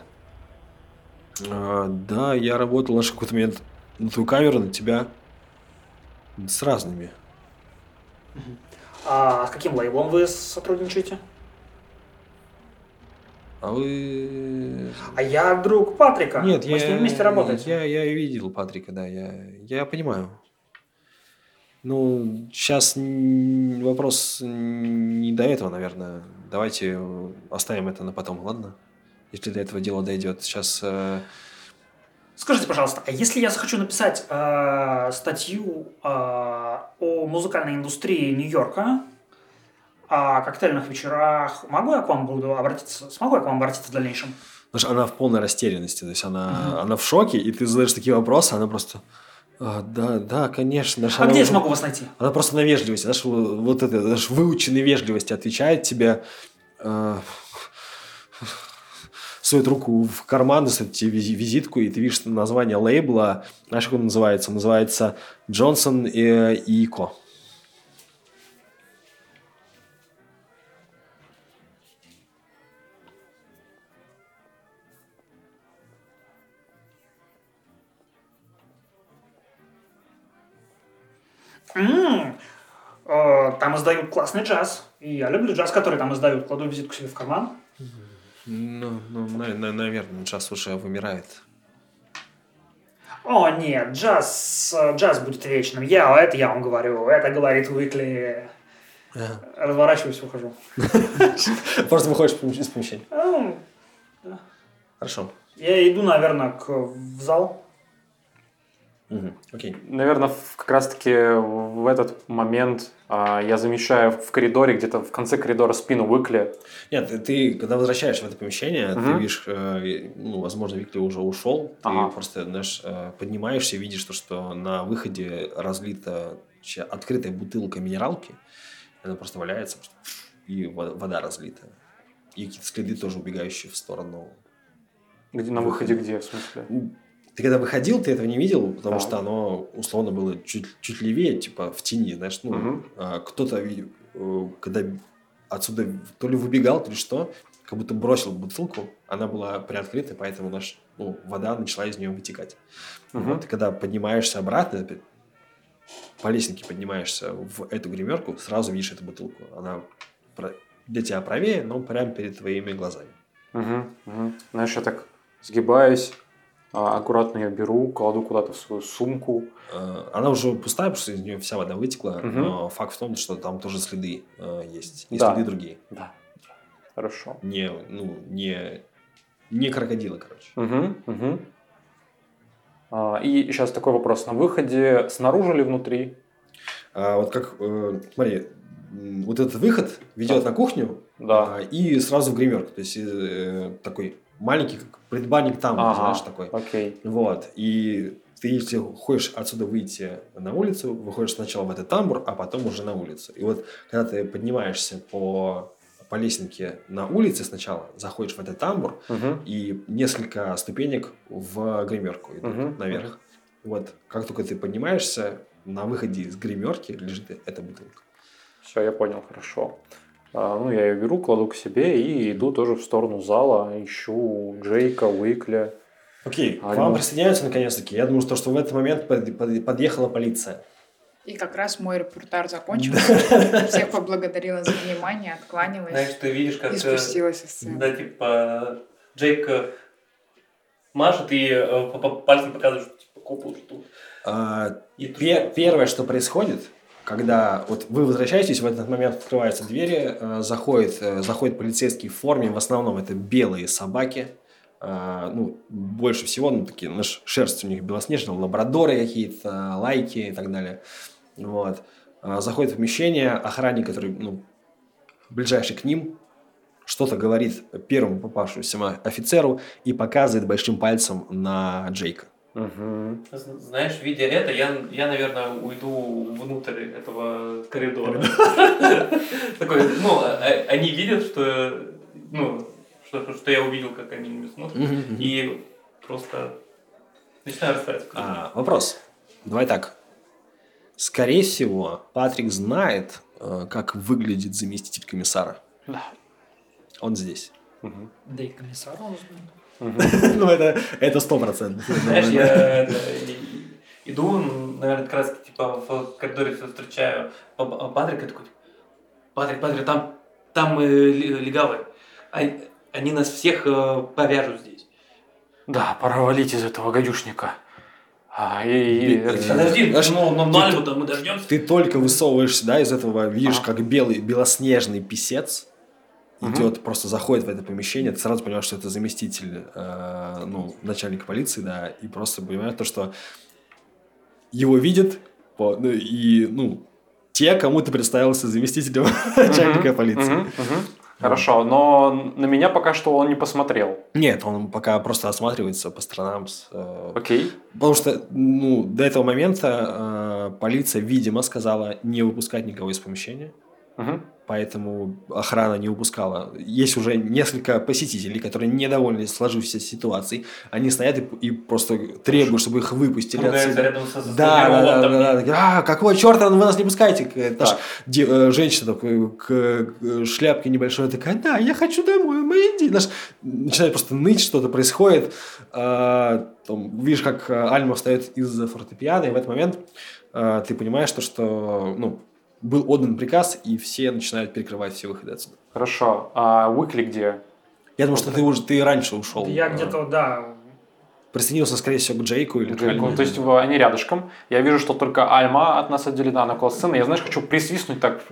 А, да, я работал наш какой-то момент на твою камеру, на тебя. С разными. А с каким лейблом вы сотрудничаете? А вы... А я друг Патрика. Нет, Мы я... с ним вместе работаете. Я, я видел Патрика, да, я, я понимаю. Ну, сейчас вопрос не до этого, наверное. Давайте оставим это на потом, ладно? Если до этого дело дойдет. Сейчас... э, Скажите, пожалуйста, а если я захочу написать э, статью э, о музыкальной индустрии Нью-Йорка, о коктейльных вечерах, могу я к вам буду обратиться? Смогу я к вам обратиться в дальнейшем? Что она в полной растерянности, то есть она, она в шоке, и ты задаешь такие вопросы, она просто... «А, да, да, конечно. Знаешь, А она где я смогу вас найти? Она просто на вежливости, знаешь, вот это, знаешь, выученной вежливости отвечает тебе, э, сует руку в карман, достает тебе визи- визитку, и ты видишь название лейбла, знаешь, как он называется? Он называется Джонсон и, и Ко. М, э, Там издают классный джаз. И я люблю джаз, который там издают. Кладу визитку себе в карман. Ну, ну, на- на- наверное, джаз уже вымирает. О, нет, джаз, э, джаз будет вечным. Я, это я вам говорю. Это говорит Уикли. Разворачиваюсь, ухожу. Просто выходишь из помещения. Хорошо. Я иду, наверное, к, в зал. Мгм, Окей. Наверное, как раз-таки в этот момент а, я замечаю в коридоре, где-то в конце коридора спину Уикли. Нет, ты, ты, когда возвращаешься в это помещение, ты Мгм. видишь, э, ну, возможно, Виктор уже ушел, ты Ага. просто, знаешь, э, поднимаешься и видишь то, что на выходе разлита открытая бутылка минералки, она просто валяется, просто и во- вода разлита. И какие-то следы тоже убегающие в сторону. Где, на выходе где, в смысле? Ты когда выходил, ты этого не видел, потому Так. что оно условно было чуть, чуть левее, типа в тени, знаешь, ну, а, кто-то, э, когда отсюда то ли выбегал, то ли что, как будто бросил бутылку, она была приоткрыта, поэтому наш, ну, вода начала из нее вытекать. Мгм. Вот, и когда поднимаешься обратно, по лестнике поднимаешься в эту гримерку, сразу видишь эту бутылку. Она для тебя правее, но прямо перед твоими глазами. Мгм, мгм. Знаешь, я так сгибаюсь, а, аккуратно ее беру, кладу куда-то в свою сумку. Э, Она уже пустая, потому что из нее вся вода вытекла, Мгм. но факт в том, что там тоже следы э, есть. И Да. следы другие. Да. Хорошо. Не, ну, не, не крокодилы, короче. Мгм, мгм. А, И сейчас такой вопрос. На выходе снаружи или внутри? А вот как, э, смотри, вот этот выход ведет Да. на кухню Да. а, и сразу в гримерку. То есть э, такой маленький как предбанник там, Ага. знаешь, такой. Окей. Вот. И ты, если хочешь отсюда выйти на улицу, выходишь сначала в этот тамбур, а потом уже на улицу. И вот когда ты поднимаешься по, по лестнике на улице сначала, заходишь в этот тамбур, Мгм. и несколько ступенек в гримерку идут Мгм, наверх. Вот как только ты поднимаешься, на выходе из гримерки лежит эта бутылка. Все, я понял, хорошо. А, Ну, я ее беру, кладу к себе и иду тоже в сторону зала, ищу Джейка, Уикля. Окей, А, к вам присоединяются наконец-таки. Я думаю, что, что в этот момент под- под- подъехала полиция. И как раз мой репортаж закончился. Всех поблагодарила за внимание, откланялась Знаешь, ты видишь, как... и э, спустилась со сцены. Да, типа, Джейк э, машет и э, пальцем показывает, что типа копы уже тут. А, Первое, что происходит, когда вот вы возвращаетесь, в этот момент открываются двери, э, заходит, э, заходит полицейский в форме, в основном это белые собаки, э, ну, больше всего, ну, такие, знаешь, шерсть у них белоснежная, лабрадоры какие-то, лайки и так далее. Вот. Заходит в помещение, охранник, который, ну, ближайший к ним, что-то говорит первому попавшемуся офицеру и показывает большим пальцем на Джейка. З- Знаешь, видя это, я, я, наверное, уйду внутрь этого коридора. Такой, ну, а- а- они видят, что, ну, что, что я увидел, как они меня смотрят, и просто начинаю расставить. А, вопрос. Давай так. Скорее всего, Патрик знает, э, как выглядит заместитель комиссара. Да. Он здесь. Мгм. Да и комиссар он знает. Ну, это это сто процентов. Знаешь, я и- иду, наверное, как раз типа в коридоре встречаю Па- Патрика, такой, Патрик, Патрик, там, там э, ли- легавые, Они, нас всех э, повяжут здесь. Да, пора валить из этого гадюшника. А, и, и- Э, Подожди, знаешь, ну, ну, мы дождемся. Ты только высовываешься, да, из этого, видишь, Ага. как белый, белоснежный писец Идет, просто заходит в это помещение, ты сразу понимаешь, что это заместитель, э, ну, начальника полиции, да, и просто понимаешь то, что его видят, по- ну, и, ну, те, кому ты представился заместителем начальника полиции. Хорошо, но на меня пока что он не посмотрел. Нет, он пока просто осматривается по сторонам. э, Окей. Потому что, ну, до этого момента э, полиция, видимо, сказала не выпускать никого из помещения. Мгм. Поэтому охрана не упускала. Есть уже несколько посетителей, которые недовольны сложившейся ситуацией. Они стоят и, и просто требуют, чтобы их выпустили рядом со- Да, да, да, да, да, А, какого черта вы нас не пускаете? Ж де- э, женщина такой, к, к шляпке небольшой такая, да, я хочу домой, мы иди. Наш, начинает просто ныть, что-то происходит. А, там, видишь, как э, Альма встает из фортепиано, и в этот момент э, ты понимаешь, то, что ну, был отдан приказ, и все начинают перекрывать все выходы отсюда. Хорошо. А Уикли где? Я думаю, что ты уже ты раньше ушел. Я э, где-то, да, Присоединился, скорее всего, к Джейку или к Джейку. То есть в- они рядышком. Я вижу, что только Альма от нас отделена на сцены. Я, знаешь, хочу присвистнуть так,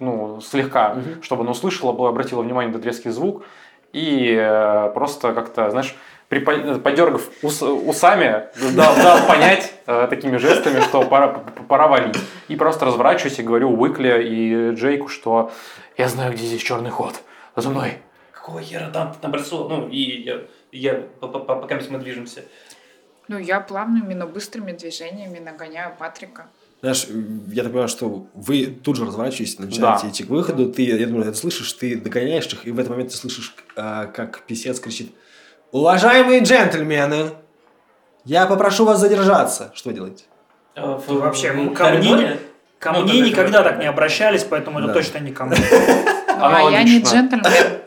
ну, слегка, чтобы она услышала, была, обратила внимание на этот резкий звук. И э, просто как-то, знаешь, подергав ус- усами, дал, дал понять э, такими жестами, что пора, пора валить. И просто разворачиваюсь и говорю Уикли и Джейку, что я знаю, где здесь черный ход. За мной. Какого хера там там бросок? Ну, и я, я по- по- по- пока мы движемся. Ну, я плавными, но быстрыми движениями нагоняю Патрика. Знаешь, я так понимаю, что вы тут же разворачиваетесь, начинаете Да. идти к выходу, ты, я думаю, это слышишь, ты догоняешь их, и в этот момент ты слышишь, а, как писец кричит «Уважаемые джентльмены, я попрошу вас задержаться». Что вы делаете? А, в- Ну, вообще, ко мне- ко мне никогда так не обращались, поэтому это Да. точно не ко мне. Ну, а я не джентльмен,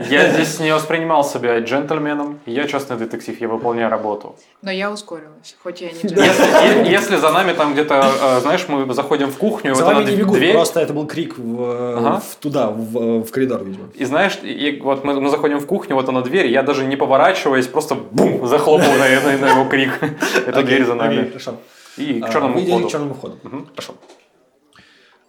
Я здесь не воспринимал себя джентльменом. Я частный детектив, я выполняю работу. но я ускорилась, хоть я и не джентльмен. Если, за нами там где-то, э, знаешь, мы заходим в кухню, За вами она не бегут, просто это был крик в, э, туда, в, коридор, видимо. и знаешь, и вот мы, заходим в кухню, вот она дверь, я даже не поворачиваясь, просто бум, захлопываю на, его крик. Это дверь за нами. И к А, черному ходу. к черному ходу. Хорошо.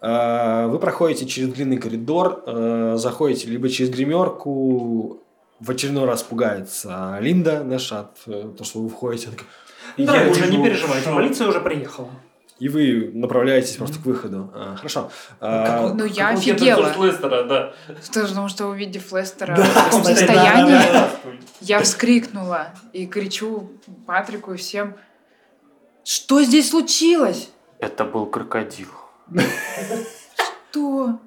А, Вы проходите через длинный коридор, э, заходите либо через гримерку, в очередной раз пугается Линда, наша, от э, то, что вы входите. Да, «Я уже не переживайте, что-» полиция уже приехала. И вы направляетесь просто к выходу. А, Хорошо. А, Ну, я ты офигела. Лестера, да. Потому что, увидев Лестера Да, в таком да, да, состоянии, да, да. я вскрикнула и кричу Патрику и всем, что здесь случилось? Это был крокодил. Что?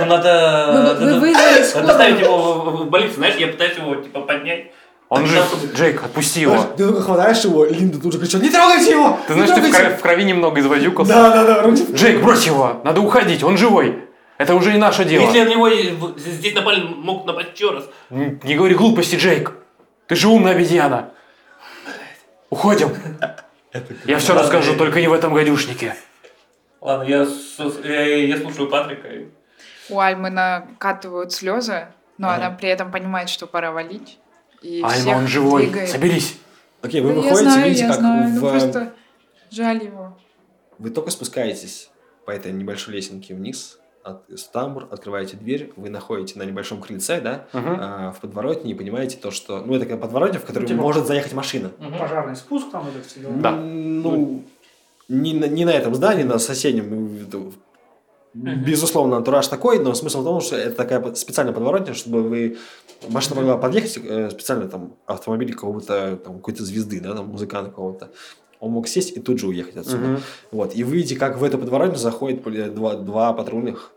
Ну, надо... Вы, надо- вы вызвали надо доставить его в, больницу, знаешь, я пытаюсь его, типа, поднять. Он же... Джейк, отпусти его. Ты только хватаешь его, Линда тут же кричит, не трогайте его! Ты не знаешь, ты в, трогайте!» крови- в крови немного извозюкался. Да, да, да, руки- Джейк, брось его! Надо уходить, он живой! Это уже не наше дело. Если на него здесь напали, мог напасть еще раз. Н- Не говори глупости, Джейк. Ты же умная обезьяна. Уходим. Я все расскажу, только не в этом гадюшнике. Ладно, я, с- я, я слушаю Патрика. и- У Альмы накатывают слезы, но Ага. она при этом понимает, что пора валить. И Альма, он живой. двигает. Соберись. Окей, вы Да я выходите, знаю, видите, я как знаю, ну в... просто жаль его. Вы только спускаетесь по этой небольшой лесенке вниз, от, из тамбур, открываете дверь, вы находите на небольшом крыльце, да, Мгм. а, в подворотне и понимаете то, что... Ну, это подворотня, в которую Типа- может заехать машина. Мгм. Пожарный спуск там это все дела. Да. Ну, не, на- не на этом здании, на соседнем. ну, Безусловно, антураж такой, но смысл в том, что это такая специальная подворотня, чтобы вы... Машина могла подъехать, э, специально там автомобиль какого-то, там, какой-то звезды, да, там, музыканта какого-то. Он мог сесть и тут же уехать отсюда. Мгм. Вот, и вы видите, как в эту подворотню заходит поли- два, два патрульных,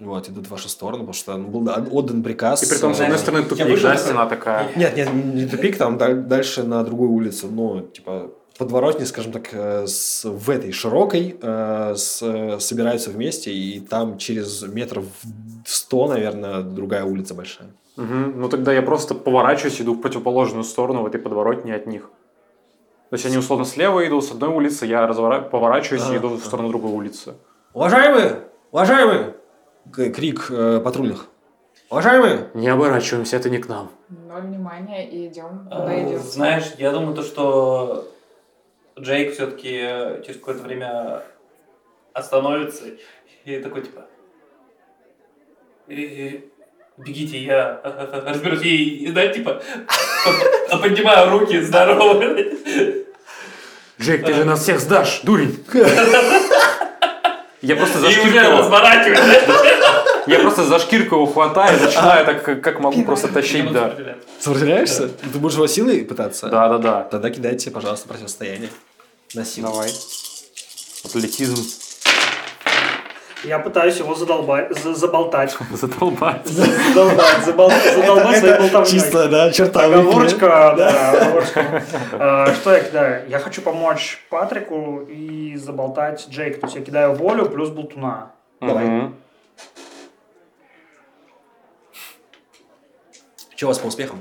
вот, идут в вашу сторону, потому что был да, отдан приказ. И при том, с одной э, стороны, тупик, да, стена такая. Нет, нет, не тупик, там даль- дальше на другую улицу, ну, типа, подворотни, скажем так, э, с, в этой широкой э, с, собираются вместе, и там через метров 100, наверное, другая улица большая. Мгм. Ну тогда я просто поворачиваюсь, иду в противоположную сторону в этой подворотне от них. То есть они условно слева идут с одной улицы, я развора- поворачиваюсь и Ага. иду в сторону другой улицы. Уважаемые! Уважаемые! К- Крик э, патрульных. Уважаемые! Не оборачиваемся, это не к нам. Ноль внимания и идем, А, куда идем. Знаешь, я думаю, то, что Джейк все-таки через какое-то время остановится и такой типа «Э, бегите, я разберусь. И, знаете, типа, поднимаю руки, здорово. Джейк, ты же нас всех сдашь, дурень! Я просто за И уже разворачиваюсь. Я просто за шкирку его хватаю, начинаю так, как- как могу, просто тащить, да. Сопротивляешься? Ты будешь его силой пытаться? Да, да, да. Тогда кидайте, пожалуйста, противостояние. На силу. Давай. Атлетизм. Я пытаюсь его задолбать, за- заболтать. Задолбать. Задолбать, забол- задолбать своей болтовней. чисто, да, черта. Оговорочка, да, оговорочка. А, Что я кидаю? Я хочу помочь Патрику и заболтать Джейк. То есть я кидаю волю плюс болтуна. Давай. Что у вас по успехам?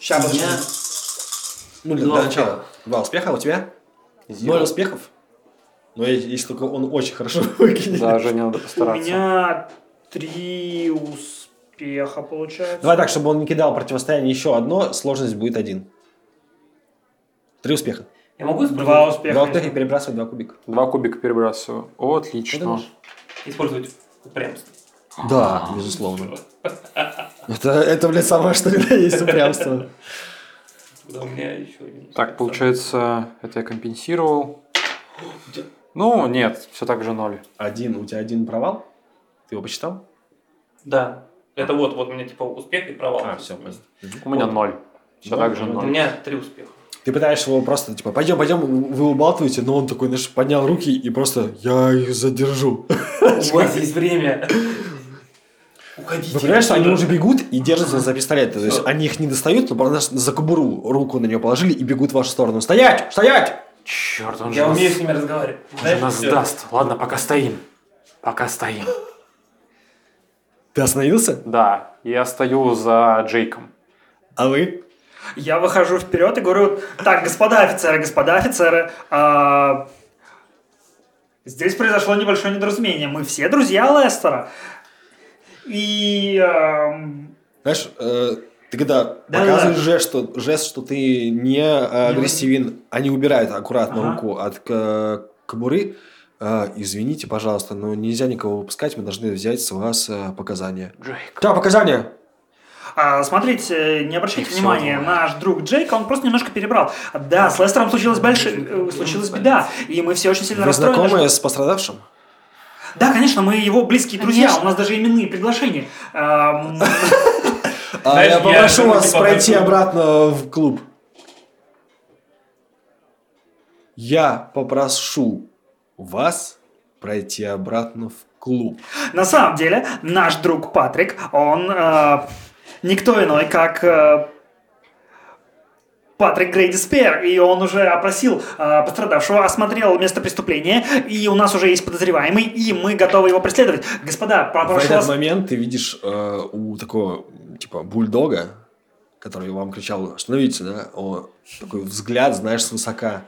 Сейчас, У меня Ну, для, начала. Два успеха а у тебя? Ноль успехов? Но е- если только он очень хорошо выкинет. Да, Женя, надо У постараться. меня три успеха получается. Давай так, чтобы он не кидал противостояние еще одно, сложность будет один. Три успеха. Я могу Два успеха. Два успеха и перебрасывать два кубика. Два кубика перебрасываю. О, отлично. использовать упрямство? Да, безусловно. Это, это, блядь, самое что на есть упрямство. Тогда у меня еще один. Так, получается, это я компенсировал. Ну, нет, все так же ноль. Один, у тебя один провал? Ты его посчитал? Да. Это вот, вот у меня типа успех и провал. А, все. У меня ноль. Все так же ноль. У меня три успеха. Ты пытаешься его просто, типа, пойдем, пойдем, вы убалтываете, но он такой, знаешь, поднял руки и просто, я их задержу. У вас есть время. Уходите. Вы понимаете, что они уже бегут и держатся за пистолеты. То есть они их не достают, но просто за кобуру руку на нее положили и бегут в вашу сторону. Стоять! Стоять! Черт, он же Я нас, умею с ними разговаривать. он же нас даст. Ладно, пока стоим. Пока стоим. Ты остановился? Да, я стою за Джейком. А вы? Я выхожу вперед и говорю, так, господа офицеры, господа офицеры, а, здесь произошло небольшое недоразумение. Мы все друзья Лестера. И Знаешь, э, ты когда Да, показываешь да. жест, что, жест, что ты не агрессивен, они убирают аккуратно Ага. руку от к- кобуры. Э, извините, пожалуйста, но нельзя никого выпускать, мы должны взять с вас э, показания. Джейк. Да, показания! а, смотрите, не обращайте И внимания, твое. наш друг Джейк, он просто немножко перебрал. Да, с Лестером случилась, больш... э, случилась беда, и мы все очень сильно Вы расстроены. знакомы с пострадавшим? Да, конечно, мы его близкие друзья, Конечно. у нас даже именные приглашения. А я попрошу вас пройти обратно в клуб. Я попрошу вас пройти обратно в клуб. На самом деле, наш друг Патрик, он э, никто иной, как э, Патрик Грейди Спер, и он уже опросил э, пострадавшего, осмотрел место преступления, и у нас уже есть подозреваемый, и мы готовы его преследовать. Господа, В попрошу этот вас... момент ты видишь э, у такого, типа, бульдога, который вам кричал «Остановите!», да? О, такой взгляд, знаешь, свысока.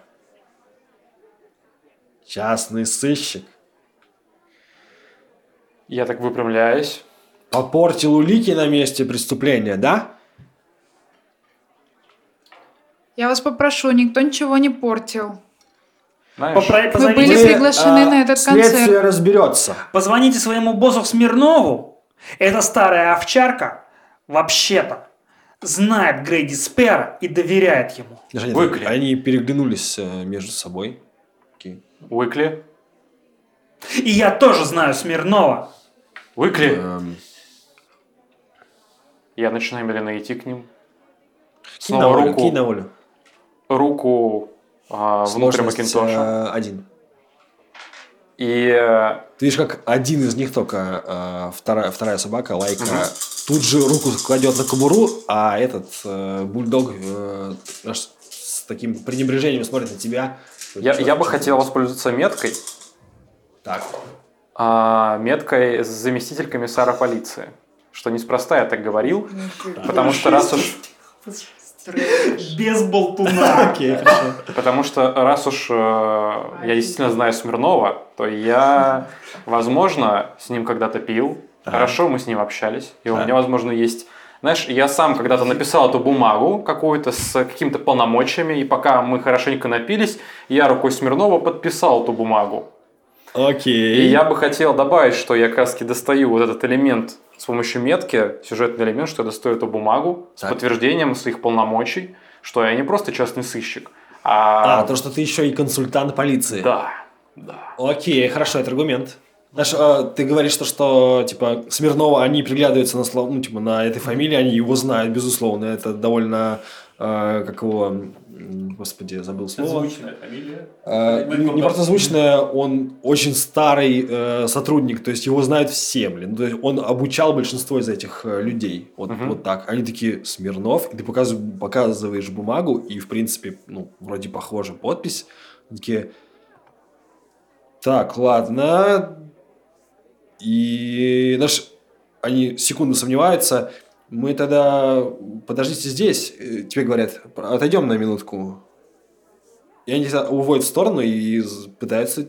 Частный сыщик. Я так выпрямляюсь. Попортил улики на месте преступления, да? Я вас попрошу, никто ничего не портил. Знаешь, попро- Вы были приглашены э, на этот Следствие концерт. разберется. Позвоните своему боссу Смирнову. Эта старая овчарка, вообще-то, знает Грейди Спера и доверяет ему. Даже нет, Выкли. Они переглянулись э, между собой. Окей. Уикли. И я тоже знаю Смирнова. Уикли. Эм, Я начинаю медленно идти к ним. кинь на волю, руку, кинь на волю. Руку а, внутрь Сложность Макинтоша. э, один. И э, Ты видишь, как один из них только, э, вторая, вторая собака, Лайка, тут же руку кладет на кобуру, а этот э, бульдог э, аж с таким пренебрежением смотрит на тебя. я, я бы хотел воспользоваться меткой. Так. а, меткой с заместитель комиссара полиции. Что неспроста я так говорил, потому что раз уж, Без болтуна. Окей, хорошо. потому что раз уж э, я действительно знаю Смирнова, то я, возможно, с ним когда-то пил. Ага. Хорошо, мы с ним общались. И у меня, возможно, есть... Знаешь, я сам когда-то написал эту бумагу какую-то с какими-то полномочиями, и пока мы хорошенько напились, я рукой Смирнова подписал эту бумагу. Окей. И я бы хотел добавить, что я как раз таки достаю вот этот элемент с помощью метки, сюжетный элемент, что я достаю эту бумагу с Так. подтверждением своих полномочий, что я не просто частный сыщик, а... А, то, что ты еще и консультант полиции. Да, да. Окей, хорошо, это аргумент. Знаешь, э, ты говоришь, то, что, типа, Смирнова, они приглядываются на, слов- ну, типа, на этой фамилии, они его знают, безусловно. Это довольно э, как его, господи, забыл слово. Фамилия. Э, не, не компас. просто звучная, он очень старый э, сотрудник, то есть его знают все, блин. То есть он обучал большинство из этих людей. Вот, Мгм. вот так. Они такие, Смирнов, и ты показыв- показываешь бумагу, и, в принципе, ну, вроде похожа подпись. Они такие, так, ладно. И наш, они секунду сомневаются. Мы тогда подождите здесь. Э, Тебе говорят, отойдем на минутку. И они тебя уводят в сторону и пытаются,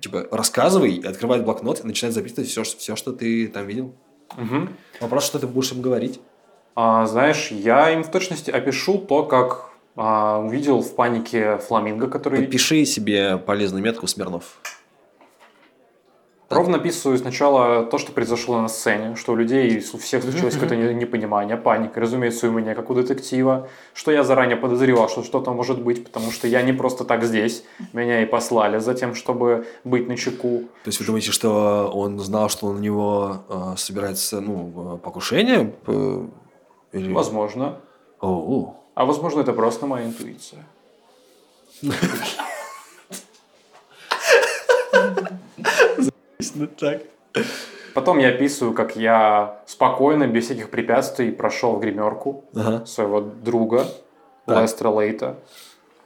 типа, рассказывай, и открывают блокнот и начинают записывать все, все, что ты там видел. Мгм. Вопрос, что ты будешь им говорить. А, знаешь, я им в точности опишу то, как а, увидел в панике фламинго, который... Подпиши себе полезную метку Смирнов. Ровно описываю сначала то, что произошло на сцене, что у людей у всех случилось какое-то не- непонимание, паника, разумеется, у меня, как у детектива, что я заранее подозревал, что что-то может быть, потому что я не просто так здесь, меня и послали за тем, чтобы быть на чеку. То есть вы думаете, что он знал, что на него э, собирается ну, покушение? Или... Возможно. О, А возможно, это просто моя интуиция. так. Потом я описываю, как я спокойно, без всяких препятствий прошел в гримерку Ага. своего друга Так. Лестера Лейта.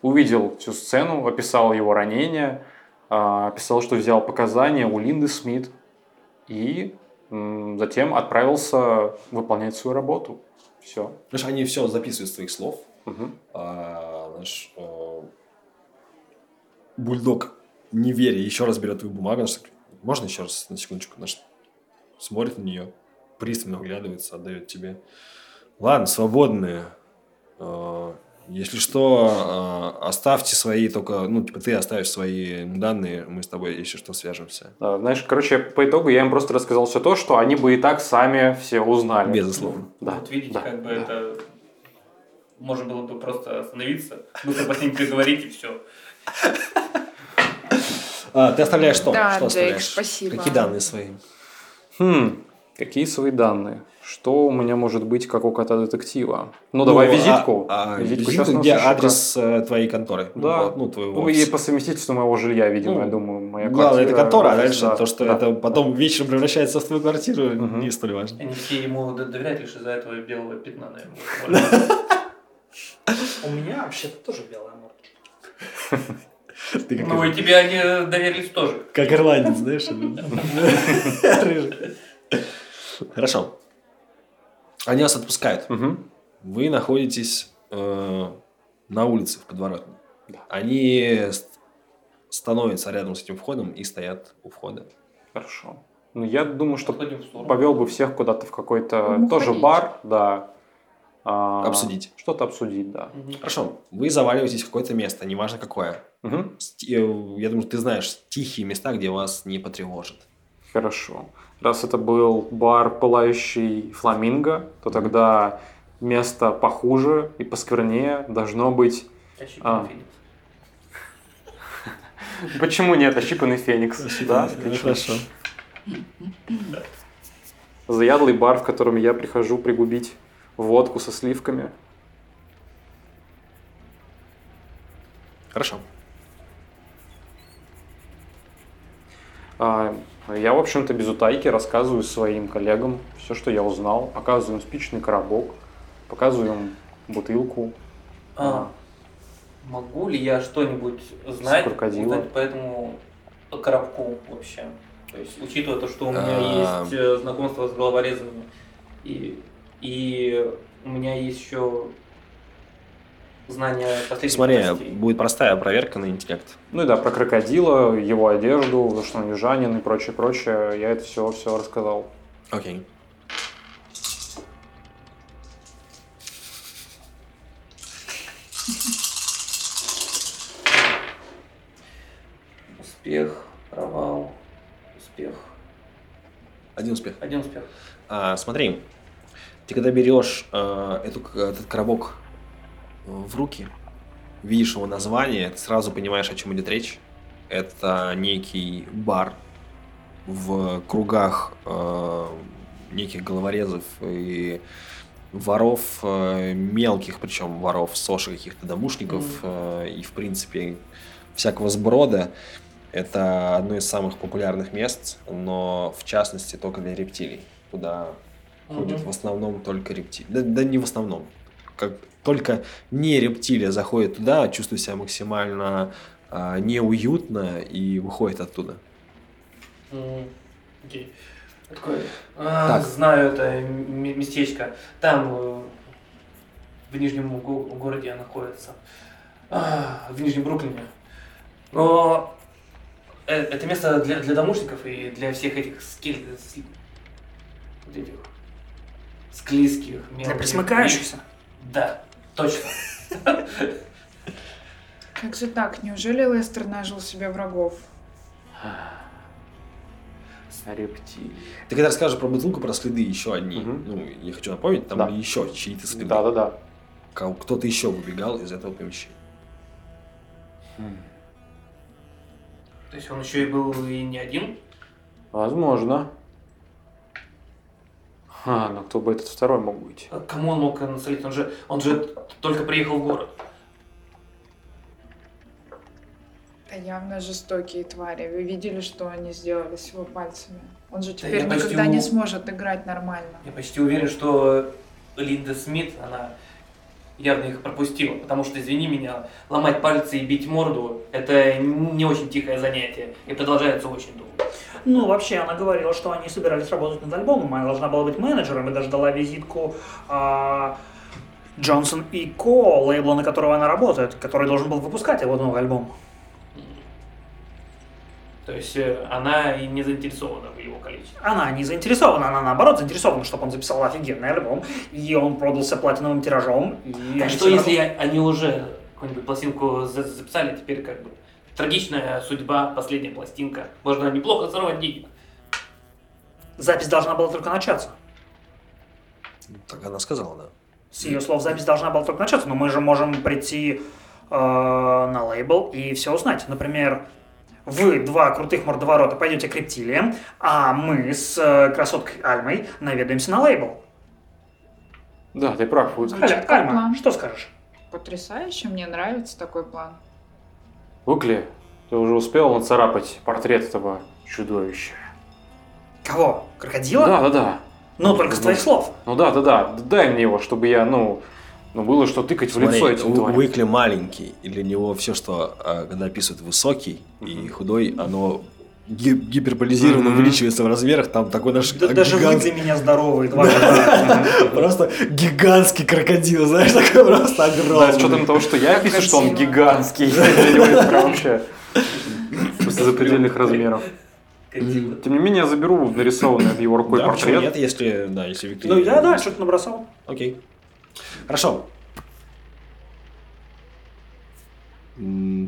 Увидел всю сцену, описал его ранение, а, описал, что взял показания у Линды Смит и затем отправился выполнять свою работу. Все. Знаешь, они все записывают с твоих слов. А, наш э, бульдог, не веря, еще раз берет твою бумагу. так, Можно еще раз на секундочку? Наш смотрит на нее, пристально оглядывается, отдает тебе. Ладно, свободные. Э, Если что, э, оставьте свои только, ну, типа, ты оставишь свои данные, мы с тобой, если что, свяжемся. Да, знаешь, короче, по итогу я им просто рассказал все то, что они бы и так сами все узнали. Безусловно. Да. Вот видите, да, как бы да. это... Можно было бы просто остановиться, быстро по ним переговорить и все. А, ты оставляешь что? Да, что Джейк, оставляешь? спасибо. Какие данные свои? Хм, какие свои данные? Что у меня может быть, как у кота детектива? Ну, давай визитку. А, а, Визитку частного где адрес э, твоей конторы? Да. Ну, твоего Ну, и по совместительству моего жилья, видимо, Ну, я думаю, моя Главное, это квартира, контора, а дальше да, то, что да. это потом вечером превращается в твою квартиру, Мгм. не столь важно. Они все ему доверяют лишь из-за этого белого пятна, наверное. У меня вообще-то тоже белая морда. Ты как, Ну и тебе они доверились тоже. как ирландец, знаешь? Рыжий. Хорошо. Они вас отпускают. Вы находитесь э, на улице в подворотне. Они ст- становятся рядом с этим входом и стоят у входа. Хорошо. Ну, я думаю, что повел бы всех куда-то в какой-то Ну, тоже ходить. бар, да. А, Обсудить. Что-то обсудить, да. Мгм. Хорошо. Вы заваливаетесь в какое-то место, неважно какое. Э, Я думаю, ты знаешь тихие места, где вас не потревожит. Хорошо. Раз это был бар «Пылающий фламинго», то тогда место похуже и посквернее должно быть... Ощипанный А. феникс. Почему нет? Ощипанный феникс. Да, отлично. Хорошо. Заядлый бар, в котором я прихожу пригубить водку со сливками. Хорошо. А, Я, в общем-то, без утайки рассказываю своим коллегам все, что я узнал. Показываю им спичный коробок, показываю им бутылку. А, могу ли я что-нибудь знать, узнать по этому коробку вообще? То есть, учитывая то, что у меня А. есть э, знакомство с головорезами, и, и у меня есть еще знания последних Смотри, новостей. будет простая проверка на интеллект. Ну и да, про крокодила, его одежду, за что он южанин и прочее, прочее. Я это все, все рассказал. Окей. Успех, провал, успех. Один успех. Один успех. А, смотри, ты когда берешь э, эту, этот коробок э, в руки, видишь его название, ты сразу понимаешь, о чем идет речь. Это некий бар в кругах э, неких головорезов и воров э, мелких, причем воров соши каких-то домушников э, и, в принципе, всякого сброда. Это одно из самых популярных мест, но в частности только для рептилий, ходят в основном только рептилии. Да, да не в основном. Как только не рептилия заходит туда, чувствует себя максимально а, неуютно и выходит оттуда. Окей. Такой, а, Так. знаю это местечко. Там, э, в Нижнем го- городе находится. А, В Нижнем Бруклине. Но э, это место для, для домушников и для всех этих скель... этих склизких, Для мелких. присмыкающихся. Да, точно. Как же так? Неужели Лестер нажил себе врагов? Рептилии. Ты когда расскажешь про бутылку, про следы еще одни, ну, я хочу напомнить, там Да. еще чьи-то следы. Да-да-да. Кто-то еще выбегал из этого помещения. То есть он еще и был и не один. Возможно. А, ну кто бы этот второй мог быть? А Кому он мог насолить? Он же, он же только приехал в город. Это явно жестокие твари. Вы видели, что они сделали с его пальцами? Он же Да теперь почти никогда не у- сможет играть нормально. Я почти уверен, что Линда Смит, она явно их пропустила, потому что, извини меня, ломать пальцы и бить морду – это не очень тихое занятие и продолжается очень долго. Ну, вообще, она говорила, что они собирались работать над альбомом. Она должна была быть менеджером и даже дала визитку а, Джонсон и Ко, лейбла, на которого она работает, который должен был выпускать его новый альбом. То есть э, она и не заинтересована в его количестве. Она не заинтересована, она наоборот заинтересована, чтобы он записал офигенный альбом, и он продался платиновым тиражом. И Так что, если они уже какую-нибудь пластинку за- записали, теперь как бы трагичная судьба, последняя пластинка. Можно неплохо сорвать денег. Запись должна была только начаться. Так она сказала, да. С ее слов запись должна была только начаться, но мы же можем прийти э, на лейбл и все узнать. Например, вы, два крутых мордоворота, пойдете к рептилиям, а мы с э, красоткой Альмой наведаемся на лейбл. Да, ты прав. Звучит Аля, Альма, план. что скажешь? Потрясающе, мне нравится такой план. Выкли, ты уже успел нацарапать портрет этого чудовища? Кого? Крокодила? Да, да, да. Ну, только с твоих слов. Ну да, да, да. Дай мне его, чтобы я, ну, ну было что тыкать в лицо этим У- тварям. Уикли маленький, и для него все, что а, когда описывают высокий и Мгм. худой, оно ги- гиперболизировано, Мгм. увеличивается в размерах, там такой наш Да- даже вы для меня года. просто гигантский крокодил, знаешь, такой просто Да, огромный. с учетом того, что я пишу, что он гигантский. Для него это вообще просто запредельных размеров. Тем не менее, я заберу нарисованный его рукой Да, портрет. нет, если, да, если Виктор... Ну, я, да, что-то набросал. Окей. Хорошо.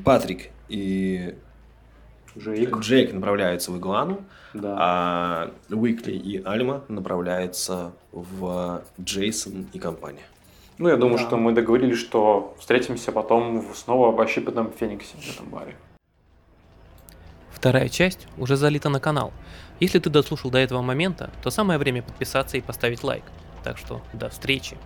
Патрик и Джейк. Джейк направляются в Игуану, Да. а Уикли и Альма направляются в Джейсон и компания. Ну, я думаю, Да. что мы договорились, что встретимся потом снова в ощипанном Фениксе в этом баре. Вторая часть уже залита на канал. Если ты дослушал до этого момента, то самое время подписаться и поставить лайк. Так что до встречи.